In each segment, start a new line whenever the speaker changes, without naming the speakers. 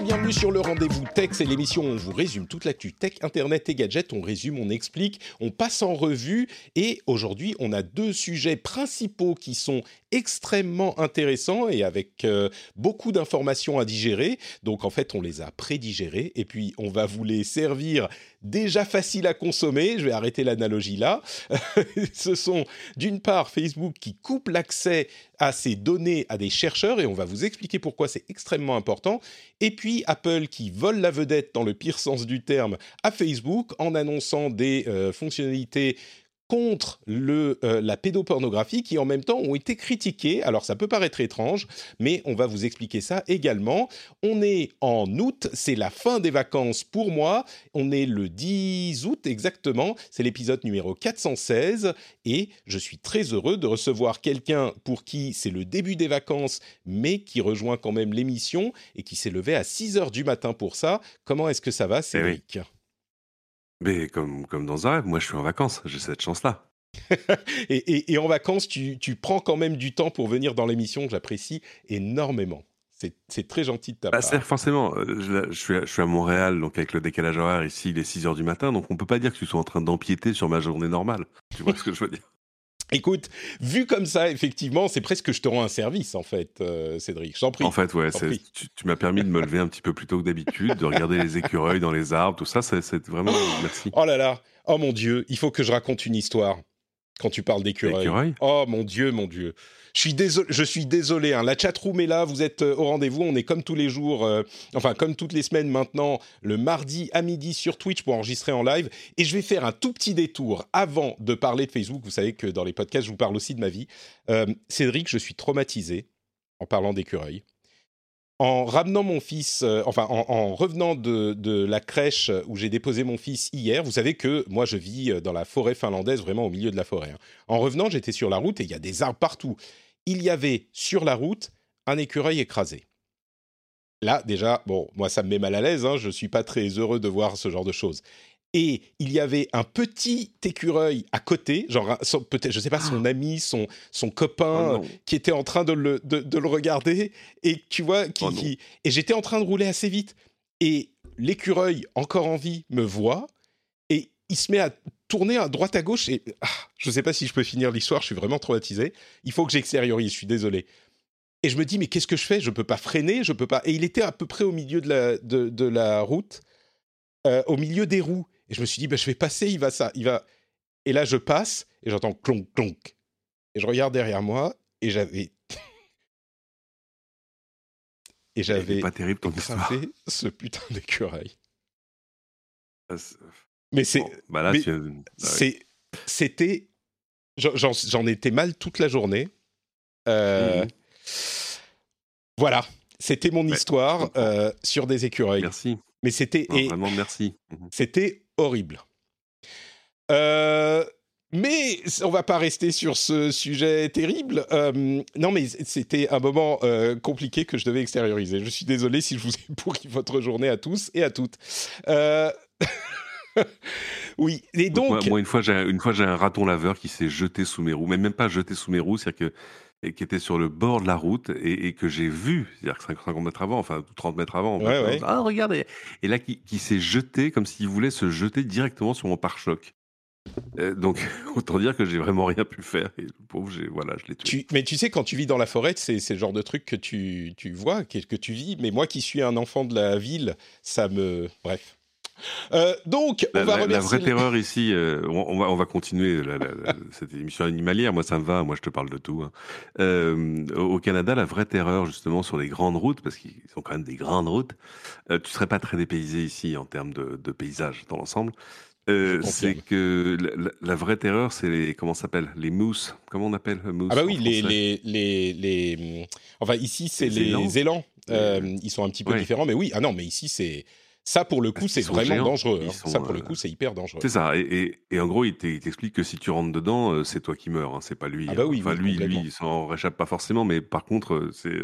bienvenue sur le Rendez-vous Tech. C'est l'émission où on vous résume toute l'actu tech, internet et gadgets. On résume, on explique, on passe en revue. Et aujourd'hui, on a deux sujets principaux qui sont extrêmement intéressants et avec euh, beaucoup d'informations à digérer. Donc en fait, on les a prédigérés et puis on va vous les servir déjà faciles à consommer. Je vais arrêter l'analogie là. Ce sont d'une part Facebook qui coupe l'accès à ces données à des chercheurs et on va vous expliquer pourquoi c'est extrêmement important. Et puis Apple qui vole la vedette dans le pire sens du terme à Facebook en annonçant des euh, fonctionnalités contre le, euh, la pédopornographie qui en même temps ont été critiquées. Alors ça peut paraître étrange, mais on va vous expliquer ça également. On est en août, c'est la fin des vacances pour moi. On est le 10 août exactement, c'est l'épisode numéro 416 et je suis très heureux de recevoir quelqu'un pour qui c'est le début des vacances, mais qui rejoint quand même l'émission et qui s'est levé à 6 heures du matin pour ça. Comment est-ce que ça va, Cédric?
Mais comme, comme dans un rêve, moi je suis en vacances, j'ai cette chance-là.
et, et, et, en vacances, tu, tu, prends quand même du temps pour venir dans l'émission, j'apprécie énormément. C'est très gentil de ta
bah,
part.
Forcément, euh, je, je, suis à, je, suis à, Montréal, donc avec le décalage horaire ici, il est 6 heures du matin, donc on peut pas dire que tu sois en train d'empiéter sur ma journée normale. Tu vois ce que je veux dire?
Écoute, vu comme ça, effectivement, c'est presque que je te rends un service, en fait, euh, Cédric. J'en prie.
En fait, ouais, tu, tu m'as permis de me lever un petit peu plus tôt que d'habitude, de regarder les écureuils dans les arbres, tout ça, c'est vraiment. Merci.
Oh là là, oh mon Dieu, il faut que je raconte une histoire quand tu parles d'écureuils? Oh mon Dieu, mon Dieu. Je suis désolé, je suis désolé la chatroom est là, vous êtes euh, au rendez-vous, on est comme tous les jours, euh, enfin comme toutes les semaines maintenant, le mardi à midi sur Twitch pour enregistrer en live. Et je vais faire un tout petit détour avant de parler de Facebook. Vous savez que dans les podcasts, je vous parle aussi de ma vie. Euh, Cédric, je suis traumatisé en parlant d'écureuils en ramenant mon fils, enfin en, en, revenant de, la crèche où j'ai déposé mon fils hier, vous savez que moi je vis dans la forêt finlandaise, vraiment au milieu de la forêt. Hein. En revenant, j'étais sur la route et il y a des arbres partout. Il y avait sur la route un écureuil écrasé. Là, déjà, bon, moi ça me met mal à l'aise, hein, je ne suis pas très heureux de voir ce genre de choses. Et il y avait un petit écureuil à côté, genre peut-être, je sais pas, son ami, son, son copain,
oh
qui était en train de le, de, de le regarder, et tu vois, qui,
oh
qui et j'étais en train de rouler assez vite, et l'écureuil, encore en vie, me voit, et il se met à tourner à droite à gauche, et ah, je sais pas si je peux finir l'histoire, je suis vraiment traumatisé, il faut que j'extériorise, je suis désolé. Et je me dis, mais qu'est-ce que je fais? Je peux pas freiner, je peux pas. Et il était à peu près au milieu de la, de, de la route, euh, au milieu des roues. Et je me suis dit, bah, je vais passer, il va ça, il va. Et là, je passe et j'entends clonk, clonk. Et je regarde derrière moi et j'avais. et j'avais.
pas terrible ton histoire.
ce putain d'écureuil. Mais c'est.
Bon, bah
c'est. C'était. J'en étais mal toute la journée. Euh... Mmh. Voilà. C'était mon ouais, histoire euh, sur des écureuils.
Merci.
Mais c'était.
et... Vraiment, merci.
Mmh c'était horrible. Euh, mais on va pas rester sur ce sujet terrible. Euh, non, mais c'était un moment euh, compliqué que je devais extérioriser. Je suis désolé si je vous ai pourri votre journée à tous et à toutes. Euh, oui, et donc.
Moi, moi une fois, j'ai une fois j'ai un raton laveur qui s'est jeté sous mes roues, mais même pas jeté sous mes roues, c'est-à-dire que et qui était sur le bord de la route et, et que j'ai vu, c'est-à-dire 50 mètres avant, enfin 30 mètres avant,
ouais, ouais.
ah regardez, et là qui, qui s'est jeté comme s'il voulait se jeter directement sur mon pare-choc. Euh, donc autant dire que j'ai vraiment rien pu faire et le pauvre, j'ai voilà, je l'ai tué.
Tu, mais tu sais quand tu vis dans la forêt, c'est le genre de truc que tu, tu vois, que, que tu vis. Mais moi qui suis un enfant de la ville, ça me, bref. Euh, donc, on
la,
va
la,
remercier.
La vraie terreur ici, euh, on, on, va, on va continuer la, cette émission animalière. Moi, ça me va. Moi, je te parle de tout. Hein. Euh, au Canada, la vraie terreur, justement, sur les grandes routes, parce qu'ils sont quand même des grandes routes, tu serais pas très dépaysé ici en termes de, de paysage dans l'ensemble. Euh, c'est que la, la, vraie terreur, c'est les comment s'appelle? Les mousses. Comment on appelle mousses
Ah bah oui, les, les, les les enfin ici c'est les, les élans. Euh, ils sont un petit peu
Ouais.
différents, mais oui. Ah non, mais ici c'est ça pour le coup c'est vraiment
géants.
dangereux. Hein.
sont,
Ça pour le
euh,
coup c'est hyper dangereux.
C'est ça. Et, et, et en gros, il t'e- il t'explique que si tu rentres dedans, euh, c'est toi qui meurs. Hein, c'est pas lui.
Ah bah oui,
Enfin,
oui,
lui, lui, il s'en réchappe pas forcément, mais par contre, euh, c'est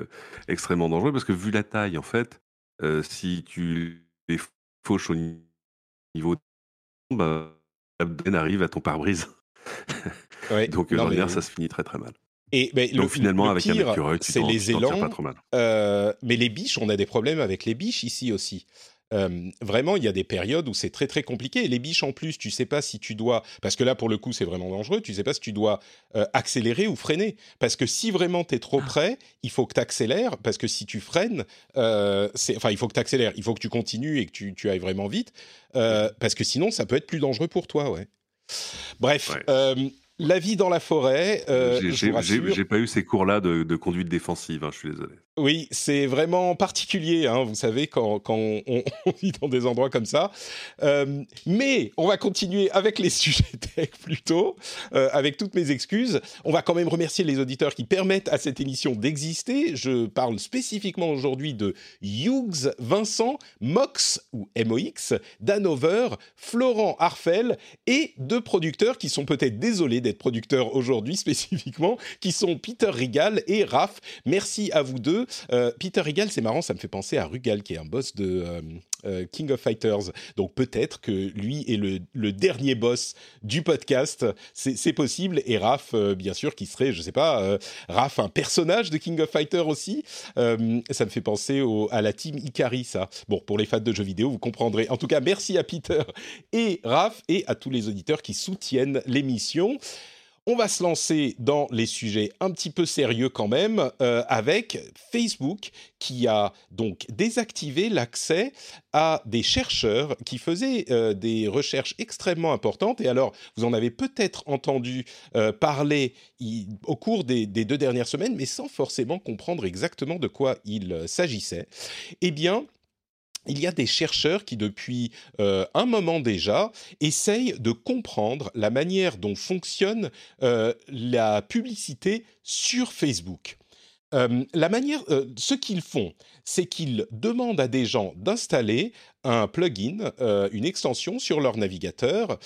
extrêmement dangereux parce que vu la taille, en fait, euh, si tu les fauches au niveau, bah, l'abdomen arrive à ton pare-brise.
Ouais.
Donc,
Non, mais-
ça se finit très très mal.
Et
Donc finalement, avec un écureuil,
c'est les élans. Pas trop mal. Euh, mais les biches, on a des problèmes avec les biches ici aussi. Euh, vraiment, il y a des périodes où c'est très très compliqué. Et les biches en plus, tu sais pas si tu dois, parce que là pour le coup c'est vraiment dangereux, tu sais pas si tu dois euh, accélérer ou freiner. Parce que si vraiment tu es trop ah. près, il faut que tu accélères, parce que si tu freines, euh, enfin il faut que tu accélères, il faut que tu continues et que tu, tu ailles vraiment vite, parce que sinon ça peut être plus dangereux pour toi, ouais. Bref, la vie dans la forêt.
J'ai pas eu ces cours-là de, de, conduite défensive, hein, je suis désolé.
Oui, c'est vraiment particulier, hein, vous savez, quand, on, vit dans des endroits comme ça. Euh, mais on va continuer avec les sujets tech plutôt, euh, avec toutes mes excuses. On va quand même remercier les auditeurs qui permettent à cette émission d'exister. Je parle spécifiquement aujourd'hui de Hughes, Vincent, Mox ou MOX, Danover, Florent Arfel et deux producteurs qui sont peut-être désolés d'être producteurs aujourd'hui spécifiquement, qui sont Peter Rigal et Raph. Merci à vous deux. Euh, Peter Regal, c'est marrant, ça me fait penser à Rugal, qui est un boss de euh, euh, King of Fighters. Donc peut-être que lui est le, dernier boss du podcast. C'est possible. Et Raph, bien sûr, qui serait, je sais pas, Raph, un personnage de King of Fighters aussi. ça me fait penser à la team Ikari, ça. Bon, pour les fans de jeux vidéo, vous comprendrez. En tout cas, merci à Peter et Raph et à tous les auditeurs qui soutiennent l'émission. On va se lancer dans les sujets un petit peu sérieux quand même euh, avec Facebook qui a donc désactivé l'accès à des chercheurs qui faisaient euh, des recherches extrêmement importantes. Et alors, vous en avez peut-être entendu euh, parler au cours des, des, deux dernières semaines, mais sans forcément comprendre exactement de quoi il s'agissait. Eh bien, il y a des chercheurs qui, depuis euh, un moment déjà, essayent de comprendre la manière dont fonctionne euh, la publicité sur Facebook. Euh, ce qu'ils font, c'est qu'ils demandent à des gens d'installer un plugin, une extension sur leur navigateur,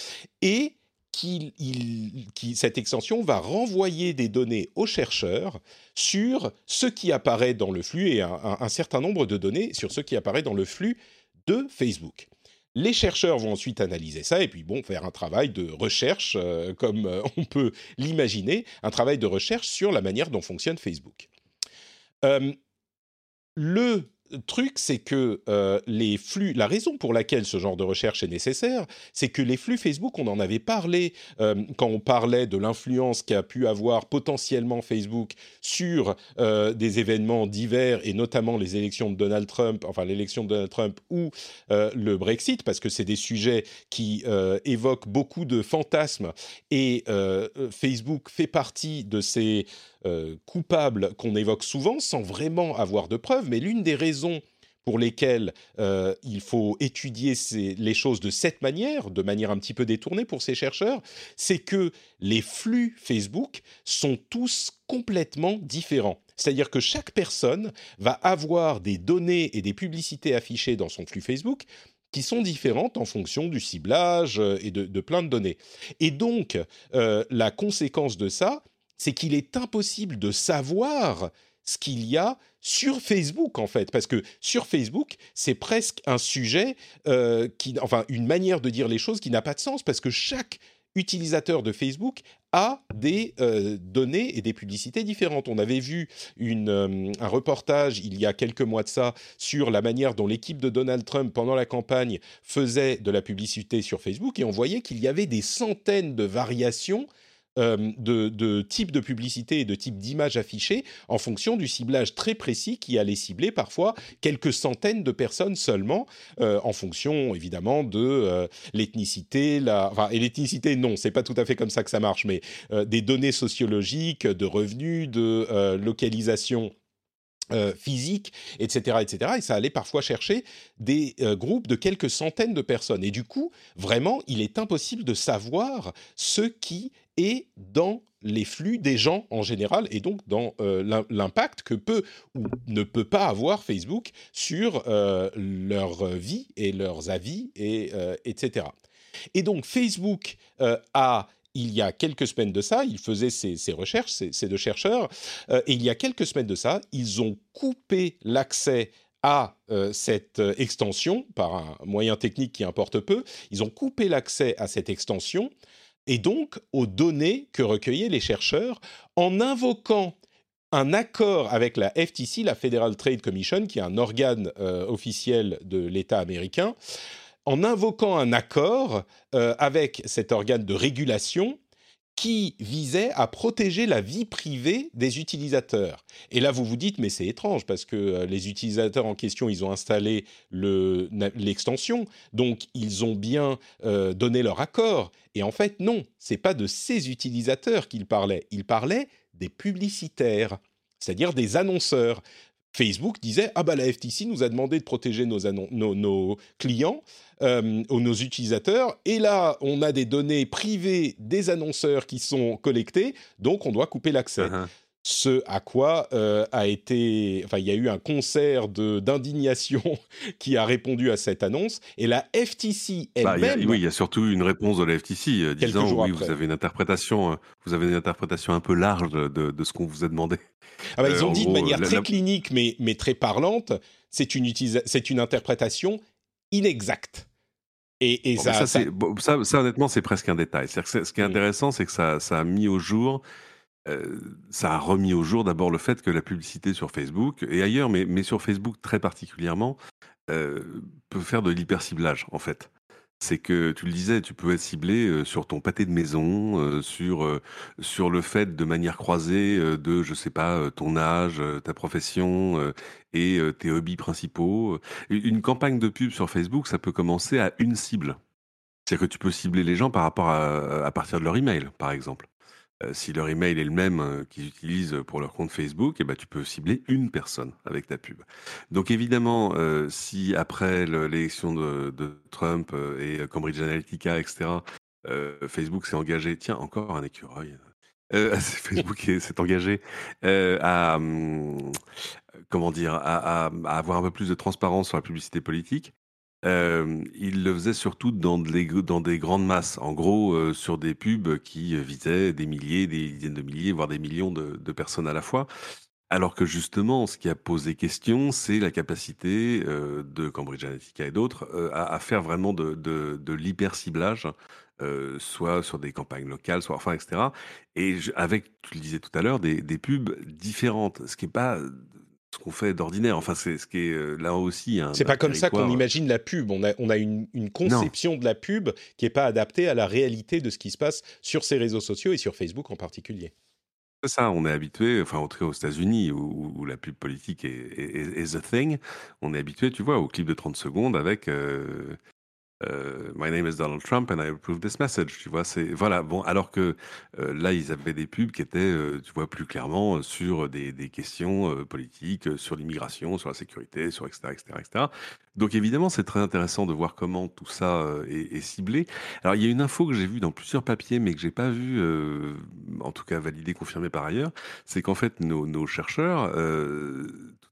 et qui, cette extension va renvoyer des données aux chercheurs sur ce qui apparaît dans le flux et un, certain nombre de données sur ce qui apparaît dans le flux de Facebook. Les chercheurs vont ensuite analyser ça et puis bon faire un travail de recherche euh, comme euh, on peut l'imaginer, un travail de recherche sur la manière dont fonctionne Facebook. Euh, le truc, c'est que euh, les flux, la raison pour laquelle ce genre de recherche est nécessaire, c'est que les flux Facebook, on en avait parlé euh, quand on parlait de l'influence qu'a pu avoir potentiellement Facebook sur euh, des événements divers et notamment les élections de Donald Trump, enfin l'élection de Donald Trump ou le Brexit, parce que c'est des sujets qui évoquent beaucoup de fantasmes et Facebook fait partie de ces euh, coupable qu'on évoque souvent sans vraiment avoir de preuves, mais l'une des raisons pour lesquelles euh, il faut étudier les choses de cette manière, de manière un petit peu détournée pour ces chercheurs, c'est que les flux Facebook sont tous complètement différents. C'est-à-dire que chaque personne va avoir des données et des publicités affichées dans son flux Facebook qui sont différentes en fonction du ciblage euh, et de, plein de données. Et donc, la conséquence de ça, c'est qu'il est impossible de savoir ce qu'il y a sur Facebook en fait, parce que sur Facebook, c'est presque un sujet euh, qui, enfin, une manière de dire les choses qui n'a pas de sens, parce que chaque utilisateur de Facebook a des euh, données et des publicités différentes. On avait vu euh, un reportage il y a quelques mois de ça sur la manière dont l'équipe de Donald Trump pendant la campagne faisait de la publicité sur Facebook et on voyait qu'il y avait des centaines de variations euh, de, de, type de publicité et de type d'image affichée en fonction du ciblage très précis qui allait cibler parfois quelques centaines de personnes seulement, euh, en fonction évidemment de euh, l'ethnicité, la, enfin, et l'ethnicité non, c'est pas tout à fait comme ça que ça marche, mais des données sociologiques, de revenus, de localisation euh, physique, etc., etc. Et ça allait parfois chercher des euh, groupes de quelques centaines de personnes. Et du coup, vraiment, il est impossible de savoir ce qui est dans les flux des gens en général et donc dans euh, l'impact que peut ou ne peut pas avoir Facebook sur leur vie et leurs avis, et, etc. Et donc Facebook a il y a quelques semaines de ça, ils faisaient ces, recherches, ces, deux chercheurs, euh, et il y a quelques semaines de ça, ils ont coupé l'accès à euh, cette euh, extension par un moyen technique qui importe peu. Ils ont coupé l'accès à cette extension et donc aux données que recueillaient les chercheurs en invoquant un accord avec la FTC, la Federal Trade Commission, qui est un organe officiel de l'État américain, en invoquant un accord euh, avec cet organe de régulation qui visait à protéger la vie privée des utilisateurs. Et là, vous vous dites, mais c'est étrange, parce que euh, les utilisateurs en question, ils ont installé l'extension, donc ils ont bien donné leur accord. Et en fait, non, c'est pas de ces utilisateurs qu'il parlait, il parlait des publicitaires, c'est-à-dire des annonceurs. Facebook disait ah bah la FTC nous a demandé de protéger nos, clients euh, ou nos utilisateurs. Et là on a des données privées des annonceurs qui sont collectées. Donc on doit couper l'accès. Uh-huh ce à quoi euh, a été, enfin, il y a eu un concert d'indignation qui a répondu à cette annonce, et la FTC
bah, elle-même. oui, il y a surtout une réponse de la FTC euh, disant oui, vous avez une interprétation, euh, vous avez une interprétation un peu large de, de ce qu'on vous a demandé.
Ah bah, ils ont dit de manière très clinique, mais, mais très parlante, c'est une, c'est une interprétation inexacte.
Et, et ça, ça, ça, ça, honnêtement, c'est presque un détail. Que ce qui est intéressant, c'est que ça, ça a mis au jour euh, ça a remis au jour d'abord le fait que la publicité sur Facebook et ailleurs, mais, mais sur Facebook très particulièrement, euh, peut faire de l'hyperciblage en fait. C'est que tu le disais, tu peux être ciblé euh, sur ton pâté de maison, sur, sur le fait de manière croisée de, je sais pas, ton âge, ta profession et tes hobbies principaux. Une campagne de pub sur Facebook, ça peut commencer à une cible. C'est-à-dire que tu peux cibler les gens par rapport à partir de leur email, par exemple. Euh, si leur email est le même euh, qu'ils utilisent pour leur compte Facebook, eh ben, tu peux cibler une personne avec ta pub. Donc évidemment, euh, si après l'élection de, Trump et Cambridge Analytica, etc., Facebook s'est engagé, tiens, encore un écureuil. Facebook s'est engagé à, hum, dire, à, avoir un peu plus de transparence sur la publicité politique. Euh, il le faisait surtout dans, des grandes masses, en gros euh, sur des pubs qui visaient des milliers, des dizaines de milliers, voire des millions de, personnes à la fois. Alors que justement, ce qui a posé question, c'est la capacité euh, de Cambridge Analytica et d'autres à, faire vraiment de, de, l'hyper-ciblage, soit sur des campagnes locales, soit enfin, etc. Et avec, tu le disais tout à l'heure, des, des pubs différentes, ce qui n'est pas ce qu'on fait d'ordinaire. Enfin, c'est ce qui est euh, là aussi.
C'est pas comme ça qu'on imagine la pub. On a, on a une, conception de la pub qui n'est pas adaptée à la réalité de ce qui se passe sur ces réseaux sociaux et sur Facebook en particulier.
C'est ça, on est habitué, enfin en tout cas aux États-Unis où, la pub politique est, est, the thing, on est habitué, tu vois, au clip de 30 secondes avec euh, euh, My name is Donald Trump and I approve this message. Tu vois, c'est voilà. Bon, alors que euh, là, ils avaient des pubs qui étaient, euh, tu vois, plus clairement sur des, questions politiques, sur l'immigration, sur la sécurité, sur etc., etc., etc. Donc évidemment, c'est très intéressant de voir comment tout ça est, ciblé. Alors il y a une info que j'ai vue dans plusieurs papiers, mais que j'ai pas vu, en tout cas validé, confirmé par ailleurs, c'est qu'en fait nos chercheurs,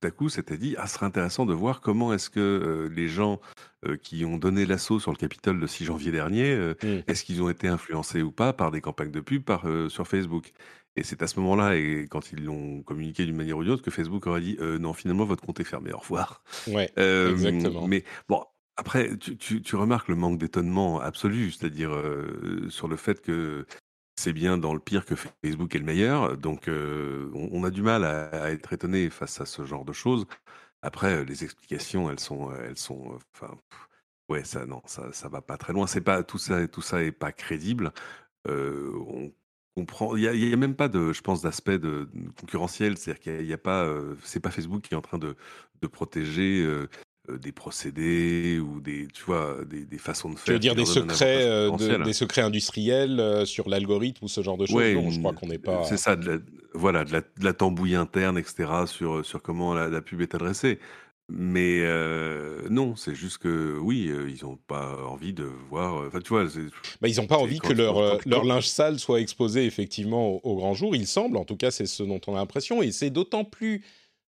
tout à coup, s'étaient dit, ah, ce serait intéressant de voir comment est-ce que les gens euh, qui ont donné l'assaut sur le Capitole le 6 janvier dernier, euh, mmh. est-ce qu'ils ont été influencés ou pas par des campagnes de pub par, euh, sur Facebook? Et c'est à ce moment-là, et quand ils l'ont communiqué d'une manière ou d'une autre, que Facebook aurait dit non, finalement, votre compte est fermé, au revoir.
Ouais, exactement.
Mais bon, après, tu, tu, remarques le manque d'étonnement absolu, c'est-à-dire sur le fait que c'est bien dans le pire que Facebook est le meilleur. Donc, on, a du mal à, être étonné face à ce genre de choses. Après, les explications, elles sont, elles sont, enfin, ouais, ça, non, ça, ça va pas très loin. C'est pas tout ça, tout ça est pas crédible. on comprend. Il y a, même pas de, je pense, d'aspect de, concurrentiel. C'est-à-dire qu'il n'y a, pas, c'est pas Facebook qui est en train de, protéger euh, des procédés ou des, tu vois, des, des façons de faire. Tu
veux dire des secrets, euh, des secrets industriels euh, sur l'algorithme ou ce genre de choses?
Ouais,
je crois qu'on n'est pas.
C'est ça, de la, voilà, de la, de la, tambouille interne, etc., sur, sur comment la, pub est adressée. Mais non, c'est juste que oui, ils n'ont pas envie de voir. Enfin, tu vois,
bah, ils n'ont pas envie que leur, leur linge sale soit exposé effectivement au, au grand jour. Il semble, en tout cas, c'est ce dont on a l'impression, et c'est d'autant plus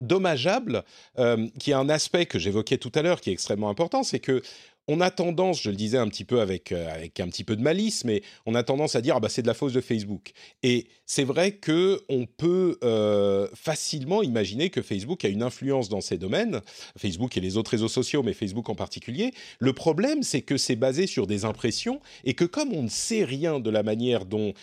dommageable, euh, qui a un aspect que j'évoquais tout à l'heure qui est extrêmement important, c'est que on a tendance, je le disais un petit peu avec, euh, avec un petit peu de malice, mais on a tendance à dire ah bah c'est de la faute de Facebook. Et c'est vrai que on peut euh, facilement imaginer que Facebook a une influence dans ces domaines, Facebook et les autres réseaux sociaux, mais Facebook en particulier. Le problème, c'est que c'est basé sur des impressions et que comme on ne sait rien de la manière dont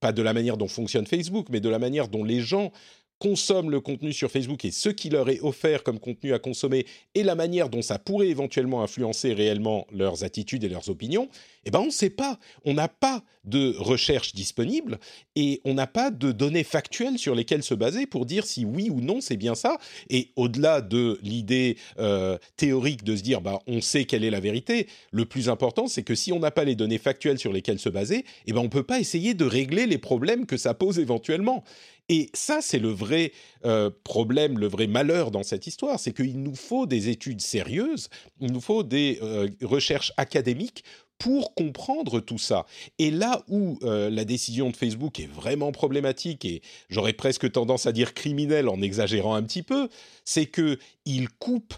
pas de la manière dont fonctionne Facebook, mais de la manière dont les gens consomment le contenu sur Facebook et ce qui leur est offert comme contenu à consommer et la manière dont ça pourrait éventuellement influencer réellement leurs attitudes et leurs opinions, eh ben on ne sait pas. On n'a pas de recherche disponible et on n'a pas de données factuelles sur lesquelles se baser pour dire si oui ou non c'est bien ça. Et au-delà de l'idée euh, théorique de se dire bah on sait quelle est la vérité, le plus important c'est que si on n'a pas les données factuelles sur lesquelles se baser, eh ben on peut pas essayer de régler les problèmes que ça pose éventuellement. Et ça, c'est le vrai euh, problème, le vrai malheur dans cette histoire, c'est qu'il nous faut des études sérieuses, il nous faut des euh, recherches académiques pour comprendre tout ça. Et là où euh, la décision de Facebook est vraiment problématique et j'aurais presque tendance à dire criminelle en exagérant un petit peu, c'est que il coupe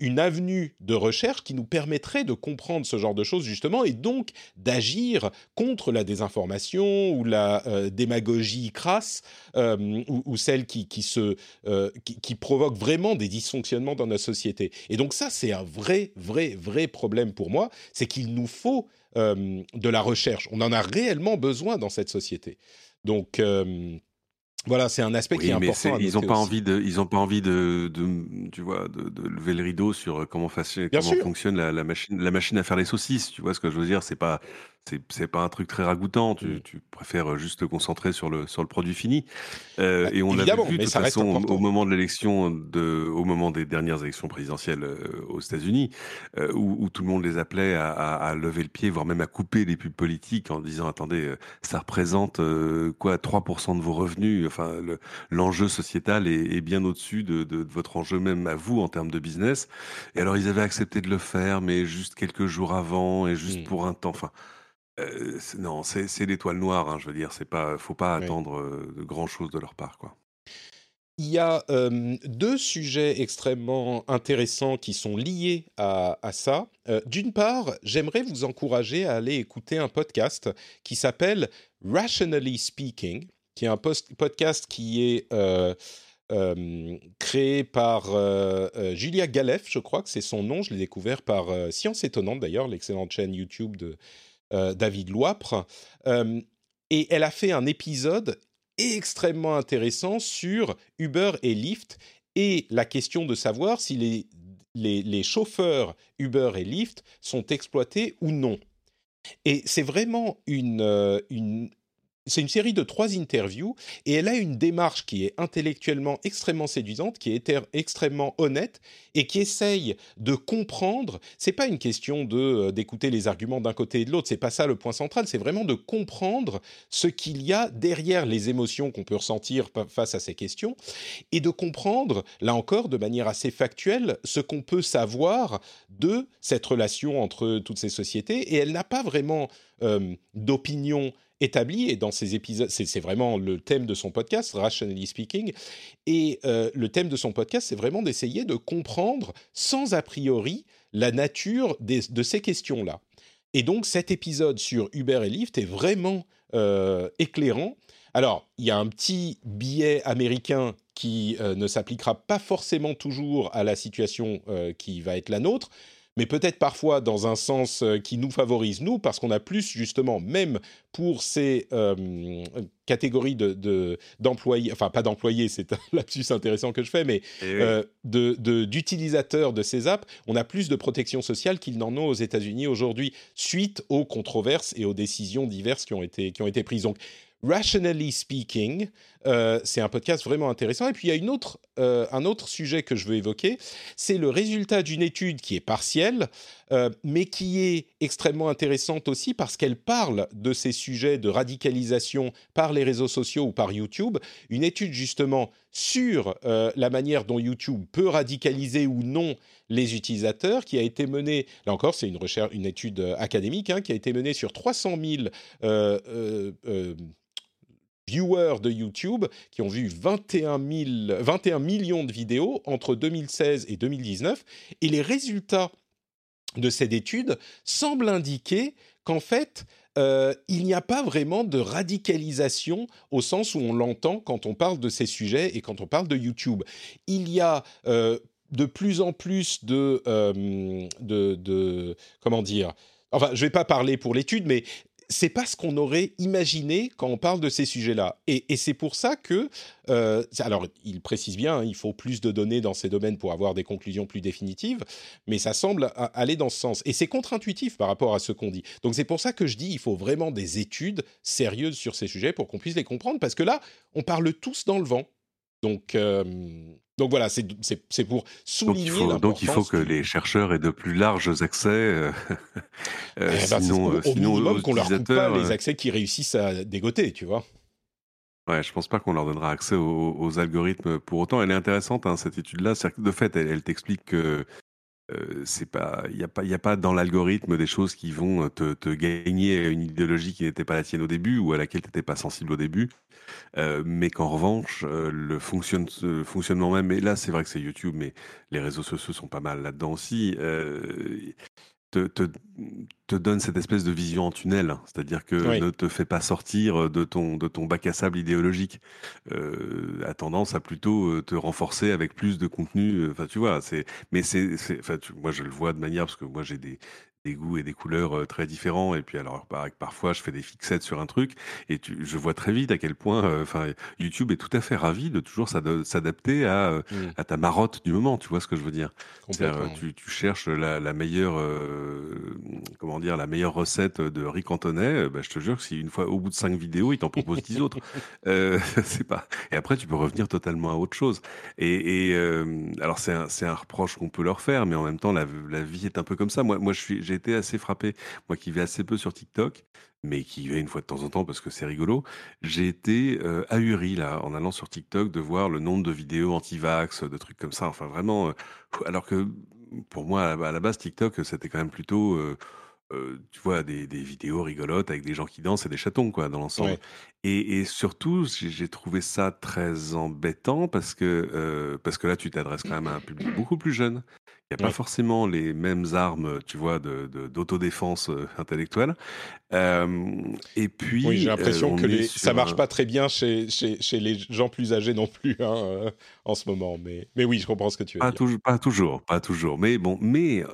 une avenue de recherche qui nous permettrait de comprendre ce genre de choses justement et donc d'agir contre la désinformation ou la euh, démagogie crasse euh, ou, celle qui, qui se, euh, qui, provoque vraiment des dysfonctionnements dans notre société. Et donc ça, c'est un vrai, vrai, vrai problème pour moi, c'est qu'il nous faut de la recherche. On en a réellement besoin dans cette société. Donc voilà, c'est un aspect qui est important.
ils n'ont pas envie de, ils ont pas envie de, de tu vois, de, de, lever le rideau sur comment, comment fonctionne la, la, machine, la machine à faire les saucisses. Tu vois ce que je veux dire C'est pas, c'est pas un truc très ragoûtant. Tu, tu, préfères juste te concentrer sur le sur le produit fini. Euh, bah, et on a vu de toute façon au moment de l'élection, de, au moment des dernières élections présidentielles euh, aux États-Unis, euh, où, où, tout le monde les appelait à, à, à, lever le pied, voire même à couper les pubs politiques en disant attendez, euh, ça représente euh, quoi 3% de vos revenus. Enfin, l'enjeu sociétal est, est bien au-dessus de, de, de, votre enjeu même à vous en termes de business. Et alors ils avaient accepté de le faire, mais juste quelques jours avant et juste mmh. pour un temps. Enfin. Non, c'est l'étoile noire, hein, je veux dire, c'est pas faut pas attendre, de grand chose de leur part, quoi.
Il y a, deux sujets extrêmement intéressants qui sont liés à ça. d'une part, j'aimerais vous encourager à aller écouter un podcast qui s'appelle Rationally Speaking, qui est un podcast qui est, créé par, Julia Galef, je crois que c'est son nom. Je l'ai découvert par, Science étonnante d'ailleurs, l'excellente chaîne YouTube de David Loipre. Euh, et elle a fait un épisode extrêmement intéressant sur Uber et Lyft et la question de savoir si les, chauffeurs Uber et Lyft sont exploités ou non. Et c'est vraiment une, euh, une, c'est une série de trois interviews et elle a une démarche qui est intellectuellement extrêmement séduisante, qui est extrêmement honnête et qui essaye de comprendre. C'est pas une question de euh, d'écouter les arguments d'un côté et de l'autre. C'est pas ça le point central. C'est vraiment de comprendre ce qu'il y a derrière les émotions qu'on peut ressentir face à ces questions et de comprendre, là encore, de manière assez factuelle, ce qu'on peut savoir de cette relation entre toutes ces sociétés. Et elle n'a pas vraiment euh, d'opinion établi, et dans ces épisodes, c'est vraiment le thème de son podcast, Rationally Speaking, et euh, le thème de son podcast, c'est vraiment d'essayer de comprendre sans a priori la nature de ces questions-là. Et donc cet épisode sur Uber et Lyft est vraiment euh, éclairant. Alors, il y a un petit biais américain qui euh, ne s'appliquera pas forcément toujours à la situation qui va être la nôtre, mais peut-être parfois dans un sens euh, qui nous favorise, nous, parce qu'on a plus justement, même pour ces euh, catégories de, d'employés, enfin pas d'employés, c'est un lapsus intéressant que je fais, mais eh euh, de, d'utilisateurs de, ces apps, on a plus de protection sociale qu'ils n'en ont aux États-Unis aujourd'hui, suite aux controverses et aux décisions diverses qui ont été, qui ont été prises. Donc Rationally Speaking, euh, c'est un podcast vraiment intéressant. Et puis il y a une autre, euh, un autre sujet que je veux évoquer, c'est le résultat d'une étude qui est partielle, euh, mais qui est extrêmement intéressante aussi parce qu'elle parle de ces sujets de radicalisation par les réseaux sociaux ou par YouTube. Une étude justement sur la manière dont YouTube peut radicaliser ou non les utilisateurs, qui a été menée, là encore c'est une recherche, une étude académique, hein, qui a été menée sur 300 000 viewers de YouTube qui ont vu 21, 21 millions de vidéos entre 2016 et 2019. Et les résultats de cette étude semble indiquer qu'en fait, euh, il n'y a pas vraiment de radicalisation au sens où on l'entend quand on parle de ces sujets et quand on parle de YouTube. Il y a euh, de plus en plus de, euh, de, de, comment dire, enfin, je ne vais pas parler pour l'étude, mais c'est pas ce qu'on aurait imaginé quand on parle de ces sujets-là. Et, c'est pour ça que, euh, alors il précise bien, hein, il faut plus de données dans ces domaines pour avoir des conclusions plus définitives, mais ça semble aller dans ce sens. Et c'est contre-intuitif par rapport à ce qu'on dit. Donc c'est pour ça que je dis, il faut vraiment des études sérieuses sur ces sujets pour qu'on puisse les comprendre, parce que là, on parle tous dans le vent. Donc, euh, donc voilà, c'est pour souligner
donc il, faut, donc il faut que les chercheurs aient de plus larges accès. Euh,
euh, eh ben, sinon, au, sinon, minimum qu'on leur coupe pas les accès qui réussissent à dégoter, tu vois.
Ouais, je pense pas qu'on leur donnera accès aux, algorithmes pour autant. Elle est intéressante hein, cette étude-là. De fait, elle t'explique que euh, c'est pas, il y a pas, il a pas dans l'algorithme des choses qui vont euh, te, te gagner une idéologie qui n'était pas la tienne au début ou à laquelle tu n'étais pas sensible au début, euh, mais qu'en revanche le, fonctionne, fonctionnement même. Et là, c'est vrai que c'est YouTube, mais les réseaux sociaux sont pas mal là-dedans aussi te, te, donne cette espèce de vision en tunnel, c'est-à-dire que ne te fait pas sortir de ton, de ton bac à sable idéologique, euh, a tendance à plutôt euh, te renforcer avec plus de contenu. Euh, enfin, tu vois, c'est, mais c'est, enfin, moi je le vois de manière parce que moi j'ai des, des goûts et des couleurs euh, très différents. Et puis alors, parfois, je fais des fixettes sur un truc et tu, je vois très vite à quel point, euh, enfin, YouTube est tout à fait ravi de toujours s'adapter à, euh, mmh. à ta marotte du moment. Tu vois ce que je veux dire? Tu, tu, cherches la, la meilleure, comment dire, la meilleure recette de riz cantonais. Bah, je te jure que si une fois au bout de cinq vidéos, il t'en propose dix autres, c'est pas. Et après, tu peux revenir totalement à autre chose. Et, et alors, c'est un, un reproche qu'on peut leur faire, mais en même temps, la, la vie est un peu comme ça. Moi, moi, je suis, j'ai été assez frappé, moi qui vais assez peu sur TikTok, mais qui y vais une fois de temps en temps parce que c'est rigolo, j'ai été euh, ahuri là en allant sur TikTok de voir le nombre de vidéos anti-vax, de trucs comme ça. Enfin vraiment, euh, alors que pour moi à la base TikTok c'était quand même plutôt euh, tu vois, des, vidéos rigolotes avec des gens qui dansent et des chatons, quoi, dans l'ensemble. Et, surtout, j'ai trouvé ça très embêtant parce que, parce que là, tu t'adresses quand même à un public beaucoup plus jeune. Il n'y a pas forcément les mêmes armes, tu vois, de, d'autodéfense euh, intellectuelle. Euh, et puis,
oui, j'ai l'impression euh, que les, ça marche pas très bien chez, chez, chez, les gens plus âgés non plus hein, en ce moment. Mais, mais oui, je comprends ce que tu veux
pas
dire.
Pas toujours, pas toujours. Mais bon, mais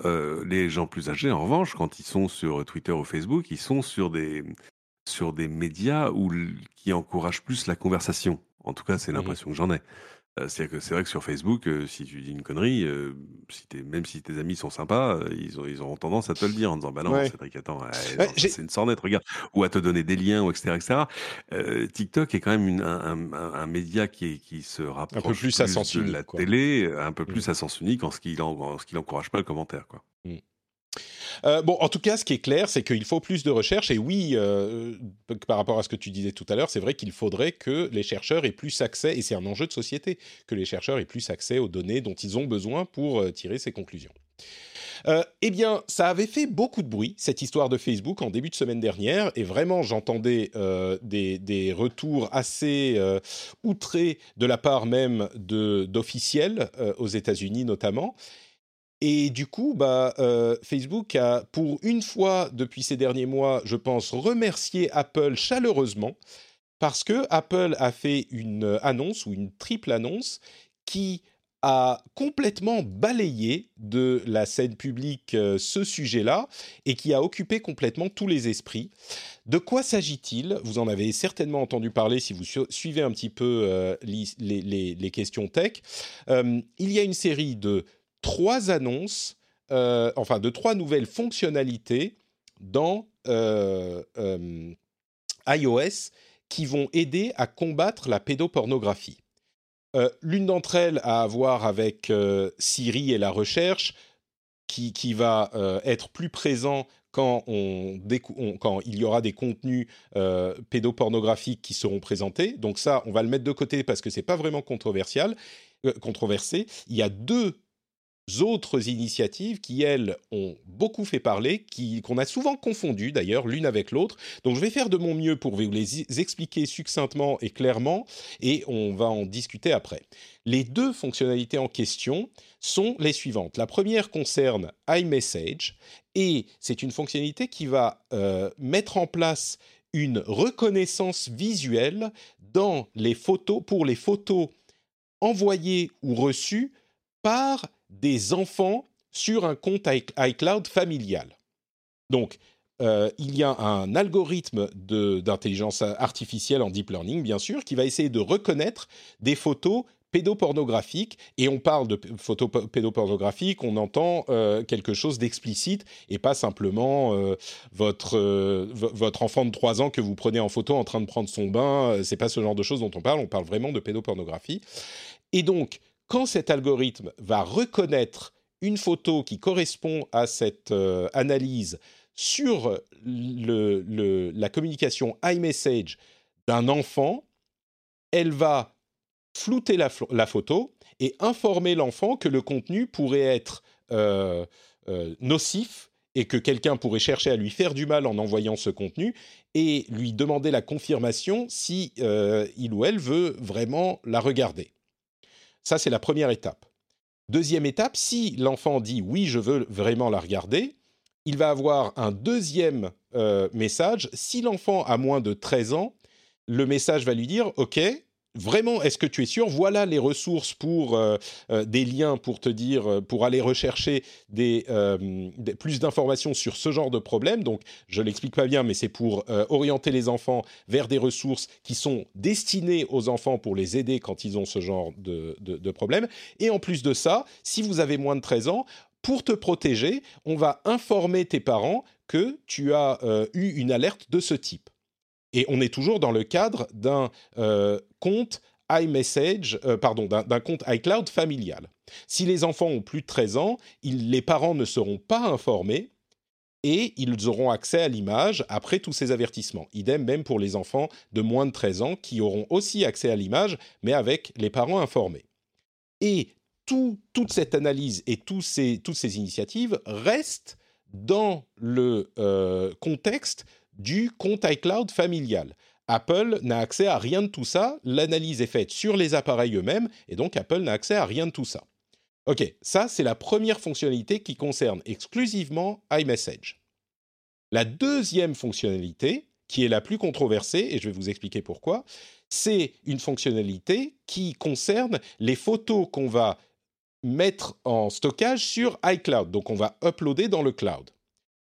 les gens plus âgés, en revanche, quand ils sont sur Twitter ou Facebook, ils sont sur des sur des médias où, qui encouragent plus la conversation. En tout cas, c'est mmh l'impression que j'en ai. Euh, c'est que c'est vrai que sur Facebook, euh, si tu dis une connerie, euh, si même si tes amis sont sympas, ils, ont, ils auront tendance à te le dire en disant bah non, Cédric, attends, c'est une sornette, regarde, ou à te donner des liens, ou etc., etc. TikTok est quand même un, média qui, qui se rapproche un peu plus, à sens de la télé, un peu plus mmh. à sens unique en ce qu'il en, ce qu'il encourage pas le commentaire, quoi. Mmh.
Euh, bon, en tout cas, ce qui est clair, c'est qu'il faut plus de recherche. Et oui, euh, par rapport à ce que tu disais tout à l'heure, c'est vrai qu'il faudrait que les chercheurs aient plus accès, et c'est un enjeu de société, que les chercheurs aient plus accès aux données dont ils ont besoin pour euh, tirer ces conclusions. eh bien, ça avait fait beaucoup de bruit, cette histoire de Facebook, en début de semaine dernière, et vraiment, j'entendais des, des, retours assez outrés de la part même d'officiels, aux États-Unis notamment. Et du coup, bah, euh, Facebook a, pour une fois depuis ces derniers mois, je pense, remercié Apple chaleureusement parce que Apple a fait une annonce ou une triple annonce qui a complètement balayé de la scène publique euh, ce sujet-là et qui a occupé complètement tous les esprits. De quoi s'agit-il? Vous en avez certainement entendu parler si vous suivez un petit peu euh, les, questions tech. il y a une série de trois annonces, euh, enfin de trois nouvelles fonctionnalités dans euh, euh, iOS qui vont aider à combattre la pédopornographie. L'une d'entre elles a à voir avec Siri et la recherche, qui, qui va être plus présent quand, on, quand, il y aura des contenus pédopornographiques qui seront présentés. Donc ça, on va le mettre de côté parce que c'est pas vraiment controversial, controversé. Il y a deux autres initiatives qui, elles, ont beaucoup fait parler, qu'on a souvent confondues d'ailleurs l'une avec l'autre. Donc je vais faire de mon mieux pour vous les expliquer succinctement et clairement, et on va en discuter après. Les deux fonctionnalités en question sont les suivantes. La première concerne iMessage, et c'est une fonctionnalité qui va euh, mettre en place une reconnaissance visuelle dans les photos, pour les photos envoyées ou reçues par des enfants sur un compte iCloud familial. Donc, euh, il y a un algorithme d'intelligence artificielle en deep learning, bien sûr, qui va essayer de reconnaître des photos pédopornographiques. Et on parle de photos pédopornographiques, on entend euh, quelque chose d'explicite et pas simplement euh, votre, votre enfant de 3 ans que vous prenez en photo en train de prendre son bain. C'est pas ce genre de choses dont on parle, on parle vraiment de pédopornographie. Et donc, quand cet algorithme va reconnaître une photo qui correspond à cette euh, analyse sur la communication iMessage d'un enfant, elle va flouter la, photo et informer l'enfant que le contenu pourrait être euh, euh, nocif et que quelqu'un pourrait chercher à lui faire du mal en envoyant ce contenu et lui demander la confirmation si il ou elle veut vraiment la regarder. Ça, c'est la première étape. Deuxième étape, si l'enfant dit oui, je veux vraiment la regarder, il va avoir un deuxième euh, message. Si l'enfant a moins de 13 ans, le message va lui dire, OK, Vraiment, est-ce que tu es sûr? Voilà les ressources pour euh, euh, des liens pour te dire, euh, pour aller rechercher des, plus d'informations sur ce genre de problème. Donc, je l'explique pas bien, mais c'est pour orienter les enfants vers des ressources qui sont destinées aux enfants pour les aider quand ils ont ce genre de, de problème. Et en plus de ça, si vous avez moins de 13 ans, pour te protéger, on va informer tes parents que tu as eu une alerte de ce type. Et on est toujours dans le cadre d'un euh, compte iMessage, euh, pardon, d'un compte iCloud familial. Si les enfants ont plus de 13 ans, les parents ne seront pas informés et ils auront accès à l'image après tous ces avertissements. Idem même pour les enfants de moins de 13 ans qui auront aussi accès à l'image, mais avec les parents informés. Et toute cette analyse et toutes ces initiatives restent dans le euh, contexte du compte iCloud familial. Apple n'a accès à rien de tout ça, l'analyse est faite sur les appareils eux-mêmes, et donc Apple n'a accès à rien de tout ça. Ok, ça c'est la première fonctionnalité qui concerne exclusivement iMessage. La deuxième fonctionnalité, qui est la plus controversée, et je vais vous expliquer pourquoi, c'est une fonctionnalité qui concerne les photos qu'on va mettre en stockage sur iCloud, donc on va uploader dans le cloud.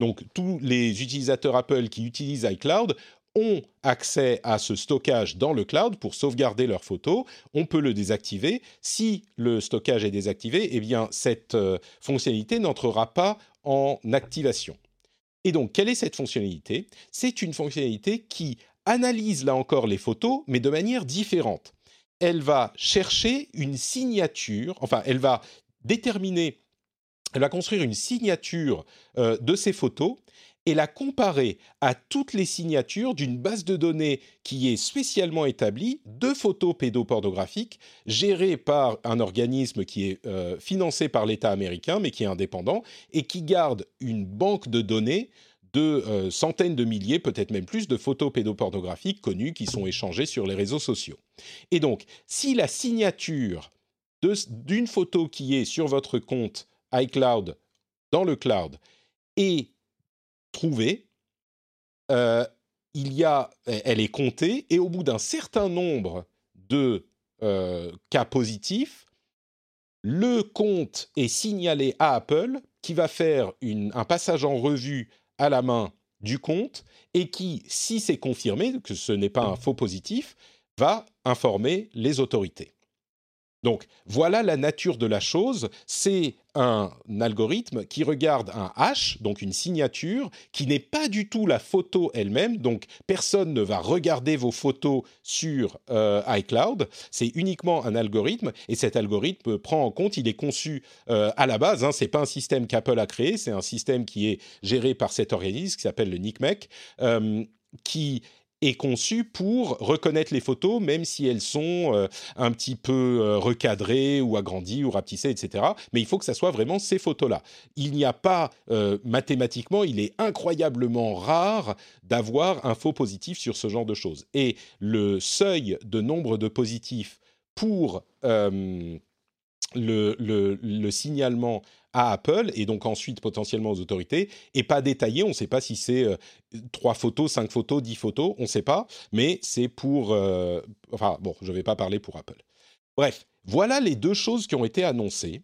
Donc tous les utilisateurs Apple qui utilisent iCloud ont accès à ce stockage dans le cloud pour sauvegarder leurs photos. On peut le désactiver. Si le stockage est désactivé, eh cette euh, fonctionnalité n'entrera pas en activation. Et donc, quelle est cette fonctionnalité? C'est une fonctionnalité qui analyse là encore les photos, mais de manière différente. Elle va chercher une signature, enfin, elle va déterminer elle va construire une signature euh, de ces photos et la comparer à toutes les signatures d'une base de données qui est spécialement établie de photos pédopornographiques gérées par un organisme qui est euh, financé par l'État américain mais qui est indépendant et qui garde une banque de données de euh, centaines de milliers, peut-être même plus, de photos pédopornographiques connues qui sont échangées sur les réseaux sociaux. Et donc, si la signature d'une photo qui est sur votre compte iCloud dans le cloud est trouvée, euh, il y a, elle est comptée et au bout d'un certain nombre de euh, cas positifs, le compte est signalé à Apple qui va faire un passage en revue à la main du compte et qui, si c'est confirmé que ce n'est pas un faux positif, va informer les autorités. Donc voilà la nature de la chose. C'est un algorithme qui regarde un hash, donc une signature, qui n'est pas du tout la photo elle-même. Donc personne ne va regarder vos photos sur euh, iCloud. C'est uniquement un algorithme et cet algorithme prend en compte, il est conçu euh, à la base. Hein, c'est pas un système qu'Apple a créé, c'est un système qui est géré par cet organisme qui s'appelle le NICMEC, euh, qui est conçu pour reconnaître les photos, même si elles sont euh, un petit peu euh, recadrées ou agrandies ou rapetissées, etc. Mais il faut que ça soit vraiment ces photos-là. Il n'y a pas, euh, mathématiquement, il est incroyablement rare d'avoir un faux positif sur ce genre de choses. Et le seuil de nombre de positifs pour le, le, signalement à Apple et donc ensuite potentiellement aux autorités et pas détaillé. On ne sait pas si c'est euh, trois photos, cinq photos, dix photos, on ne sait pas, mais c'est pour... euh, enfin bon, je ne vais pas parler pour Apple. Bref, voilà les deux choses qui ont été annoncées.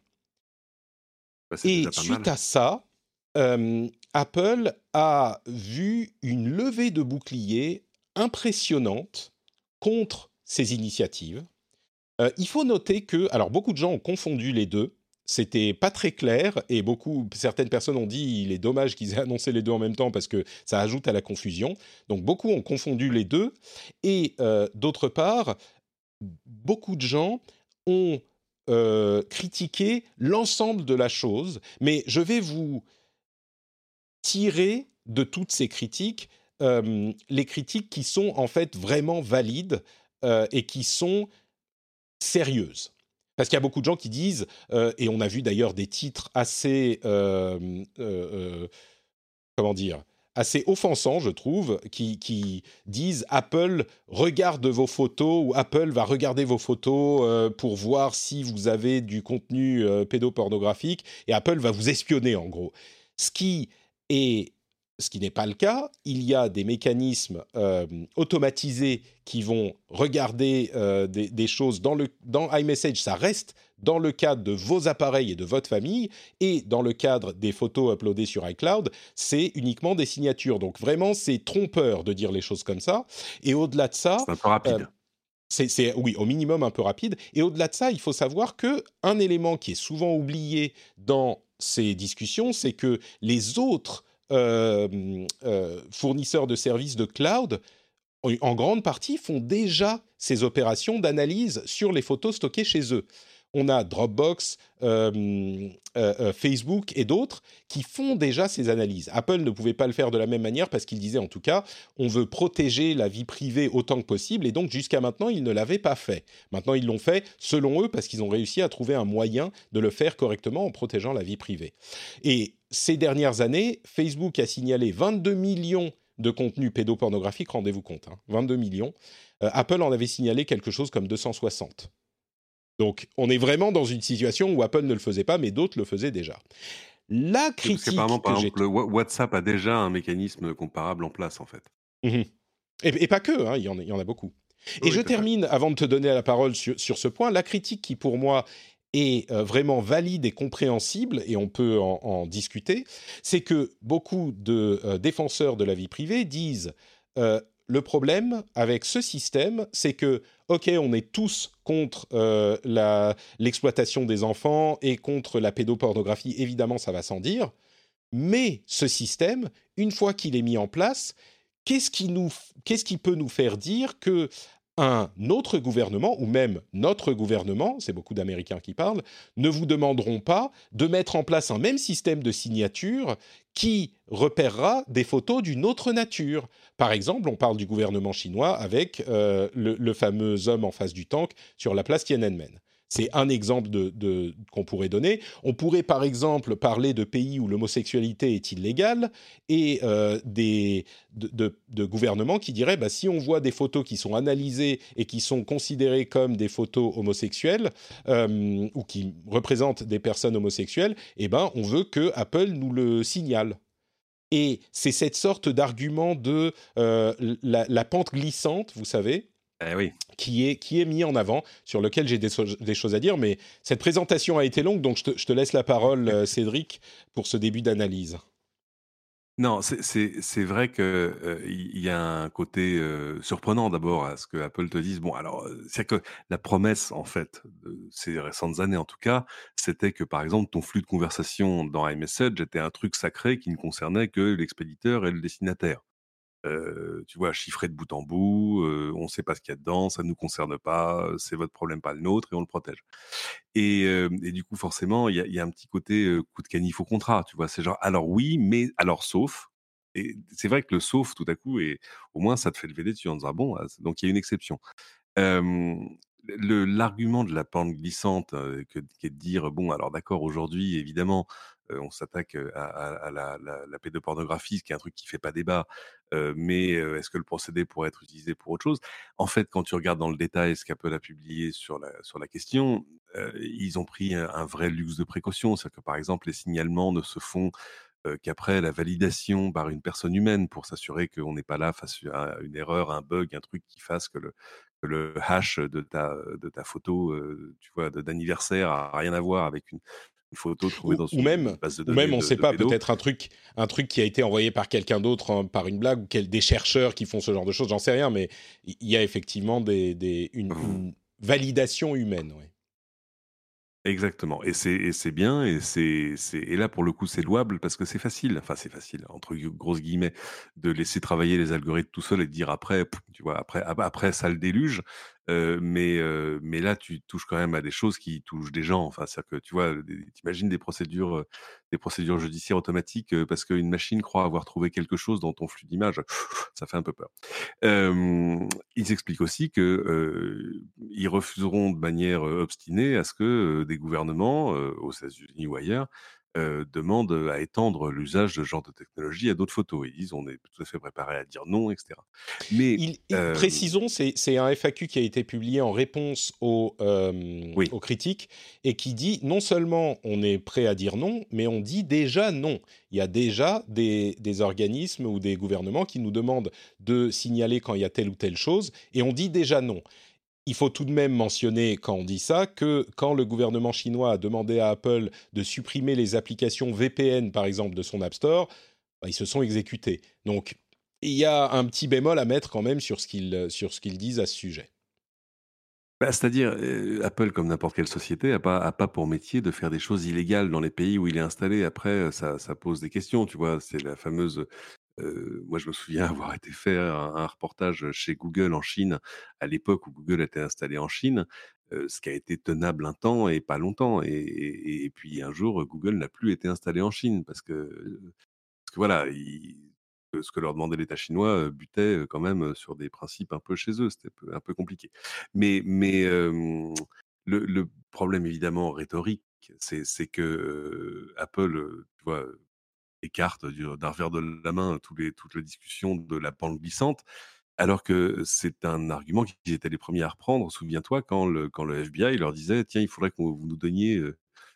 Bah,
Et suite
mal.
à ça, euh, Apple a vu une levée de bouclier impressionnante contre ces initiatives. Il faut noter que, alors beaucoup de gens ont confondu les deux. C'était pas très clair et beaucoup, certaines personnes ont dit il est dommage qu'ils aient annoncé les deux en même temps parce que ça ajoute à la confusion. Donc beaucoup ont confondu les deux et euh, d'autre part, beaucoup de gens ont euh, critiqué l'ensemble de la chose. Mais je vais vous tirer de toutes ces critiques euh, les critiques qui sont en fait vraiment valides et qui sont sérieuses. Parce qu'il y a beaucoup de gens qui disent, euh, et on a vu d'ailleurs des titres assez, euh, euh, comment dire, assez offensants, je trouve, qui, qui disent Apple regarde vos photos ou Apple va regarder vos photos pour voir si vous avez du contenu pédopornographique et Apple va vous espionner en gros. Ce qui est ce qui n'est pas le cas, il y a des mécanismes euh, automatisés qui vont regarder euh, des, des choses dans, le, dans iMessage, ça reste dans le cadre de vos appareils et de votre famille, et dans le cadre des photos uploadées sur iCloud, c'est uniquement des signatures. Donc vraiment, c'est trompeur de dire les choses comme ça. Et au-delà de ça,
C'est un peu rapide.
euh, c'est, oui, au minimum un peu rapide. Et au-delà de ça, il faut savoir que un élément qui est souvent oublié dans ces discussions, c'est que les autres fournisseurs de services de cloud, en, grande partie, font déjà ces opérations d'analyse sur les photos stockées chez eux. On a Dropbox, euh, euh, euh, Facebook et d'autres qui font déjà ces analyses. Apple ne pouvait pas le faire de la même manière parce qu'il disait en tout cas, on veut protéger la vie privée autant que possible et donc jusqu'à maintenant, ils ne l'avaient pas fait. Maintenant, ils l'ont fait selon eux parce qu'ils ont réussi à trouver un moyen de le faire correctement en protégeant la vie privée. Et ces dernières années, Facebook a signalé 22 millions de contenus pédopornographiques, rendez-vous compte, hein, 22 millions. Euh, Apple en avait signalé quelque chose comme 260. Donc, on est vraiment dans une situation où Apple ne le faisait pas, mais d'autres le faisaient déjà. La
Parce
critique
qu'apparemment, par
que j'ai
exemple, le WhatsApp a déjà un mécanisme comparable en place, en fait.
Mhm. Et, et pas que, hein, il, y en a, il y en a beaucoup. Et
Oui,
je termine, avant de te donner la parole sur, sur ce point, la critique qui pour moi est euh, vraiment valide et compréhensible, et on peut en, discuter, c'est que beaucoup de euh, défenseurs de la vie privée disent euh, le problème avec ce système, c'est que, ok, on est tous contre l'exploitation des enfants et contre la pédopornographie, évidemment, ça va sans dire, mais ce système, une fois qu'il est mis en place, qu'est-ce qui peut nous faire dire que un autre gouvernement, ou même notre gouvernement, c'est beaucoup d'Américains qui parlent, ne vous demanderont pas de mettre en place un même système de signature qui repérera des photos d'une autre nature. Par exemple, on parle du gouvernement chinois avec euh, le, le fameux homme en face du tank sur la place Tiananmen. C'est un exemple qu'on pourrait donner. On pourrait par exemple parler de pays où l'homosexualité est illégale et euh, des, de, gouvernements qui diraient bah, si on voit des photos qui sont analysées et qui sont considérées comme des photos homosexuelles euh, ou qui représentent des personnes homosexuelles, eh ben, on veut que Apple nous le signale. Et c'est cette sorte d'argument de euh, la pente glissante, vous savez,
Eh oui.
qui est, qui est mis en avant, sur lequel j'ai des, so- des choses à dire, mais cette présentation a été longue, donc je te, je te laisse la parole, euh, Cédric, pour ce début d'analyse.
Non, c'est vrai que euh, il y a un côté euh, surprenant d'abord à ce que Apple te dise. Bon, alors, euh, c'est que la promesse, en fait, de ces récentes années en tout cas, c'était que par exemple ton flux de conversation dans iMessage était un truc sacré qui ne concernait que l'expéditeur et le destinataire. Tu vois, chiffré de bout en bout, on ne sait pas ce qu'il y a dedans, ça ne nous concerne pas, c'est votre problème, pas le nôtre, et on le protège. Et, du coup, forcément, il y a, un petit côté coup de canif au contrat, tu vois. C'est genre, alors oui, mais alors sauf, Et c'est vrai que le sauf tout à coup, et au moins ça te fait lever des dessus en disant bon, ah, donc il y a une exception. L'argument de la pente glissante, qui est de dire bon alors d'accord aujourd'hui évidemment on s'attaque à, la, pédopornographie, ce qui est un truc qui fait pas débat, mais est-ce que le procédé pourrait être utilisé pour autre chose? En fait, quand tu regardes dans le détail ce qu'Apple a publié sur la, sur la question, ils ont pris un, vrai luxe de précaution. C'est-à-dire que par exemple, les signalements ne se font qu'après la validation par une personne humaine pour s'assurer qu'on n'est pas là face à une erreur, un bug, un truc qui fasse que le, hash de ta, de ta photo, tu vois, d'anniversaire a rien à voir avec une, photo trouvée dans une
même,
base de
données. Ou même, on ne sait pas, peut-être un truc, un truc qui a été envoyé par quelqu'un d'autre, hein, par une blague, ou quel, des chercheurs qui font ce genre de choses, j'en sais rien, mais il y a effectivement des, des une, une, validation humaine. Ouais.
Exactement. Et c'est bien, et c'est et là pour le coup c'est louable parce que c'est facile, enfin c'est facile entre grosses guillemets de laisser travailler les algorithmes tout seul et de dire après, tu vois, après après ça le déluge. Mais là tu touches quand même à des choses qui touchent des gens. Enfin, c'est que tu vois, t'imagines des procédures des procédures judiciaires automatiques parce qu'une machine croit avoir trouvé quelque chose dans ton flux d'images, ça fait un peu peur. ils expliquent aussi que ils refuseront de manière obstinée à ce que des gouvernements aux États-Unis ou ailleurs euh, demande à étendre l'usage de ce genre de technologie à d'autres photos. Ils disent on est tout à fait préparé à dire non, etc.
Mais précisons, c'est un FAQ qui a été publié en réponse aux, aux critiques et qui dit non seulement on est prêt à dire non, mais on dit déjà non. Il y a déjà des, des organismes ou des gouvernements qui nous demandent de signaler quand il y a telle ou telle chose et on dit déjà non il faut tout de même mentionner, quand on dit ça, que quand le gouvernement chinois a demandé à Apple de supprimer les applications VPN, par exemple, de son App Store, bah, ils se sont exécutés. Donc, il y a un petit bémol à mettre quand même sur ce qu'ils disent à ce sujet.
Bah, c'est-à-dire, euh, Apple, comme n'importe quelle société, n'a pas, pas pour métier de faire des choses illégales dans les pays où il est installé. Après, ça, ça pose des questions, tu vois. C'est la fameuse moi, je me souviens avoir été faire un, reportage chez Google en Chine, à l'époque où Google était installé en Chine, ce qui a été tenable un temps et pas longtemps. Et, puis un jour, Google n'a plus été installé en Chine parce que, parce que voilà, ce que leur demandait l'État chinois butait quand même sur des principes un peu chez eux. C'était un peu compliqué. Mais, le, le, problème évidemment rhétorique, c'est que Apple, tu vois, écarte d'un revers de la main tous les, toutes les discussions de la pente glissante, alors que c'est un argument qu'ils étaient les premiers à reprendre. Souviens-toi quand le, quand le FBI leur disait tiens, il faudrait que vous nous donniez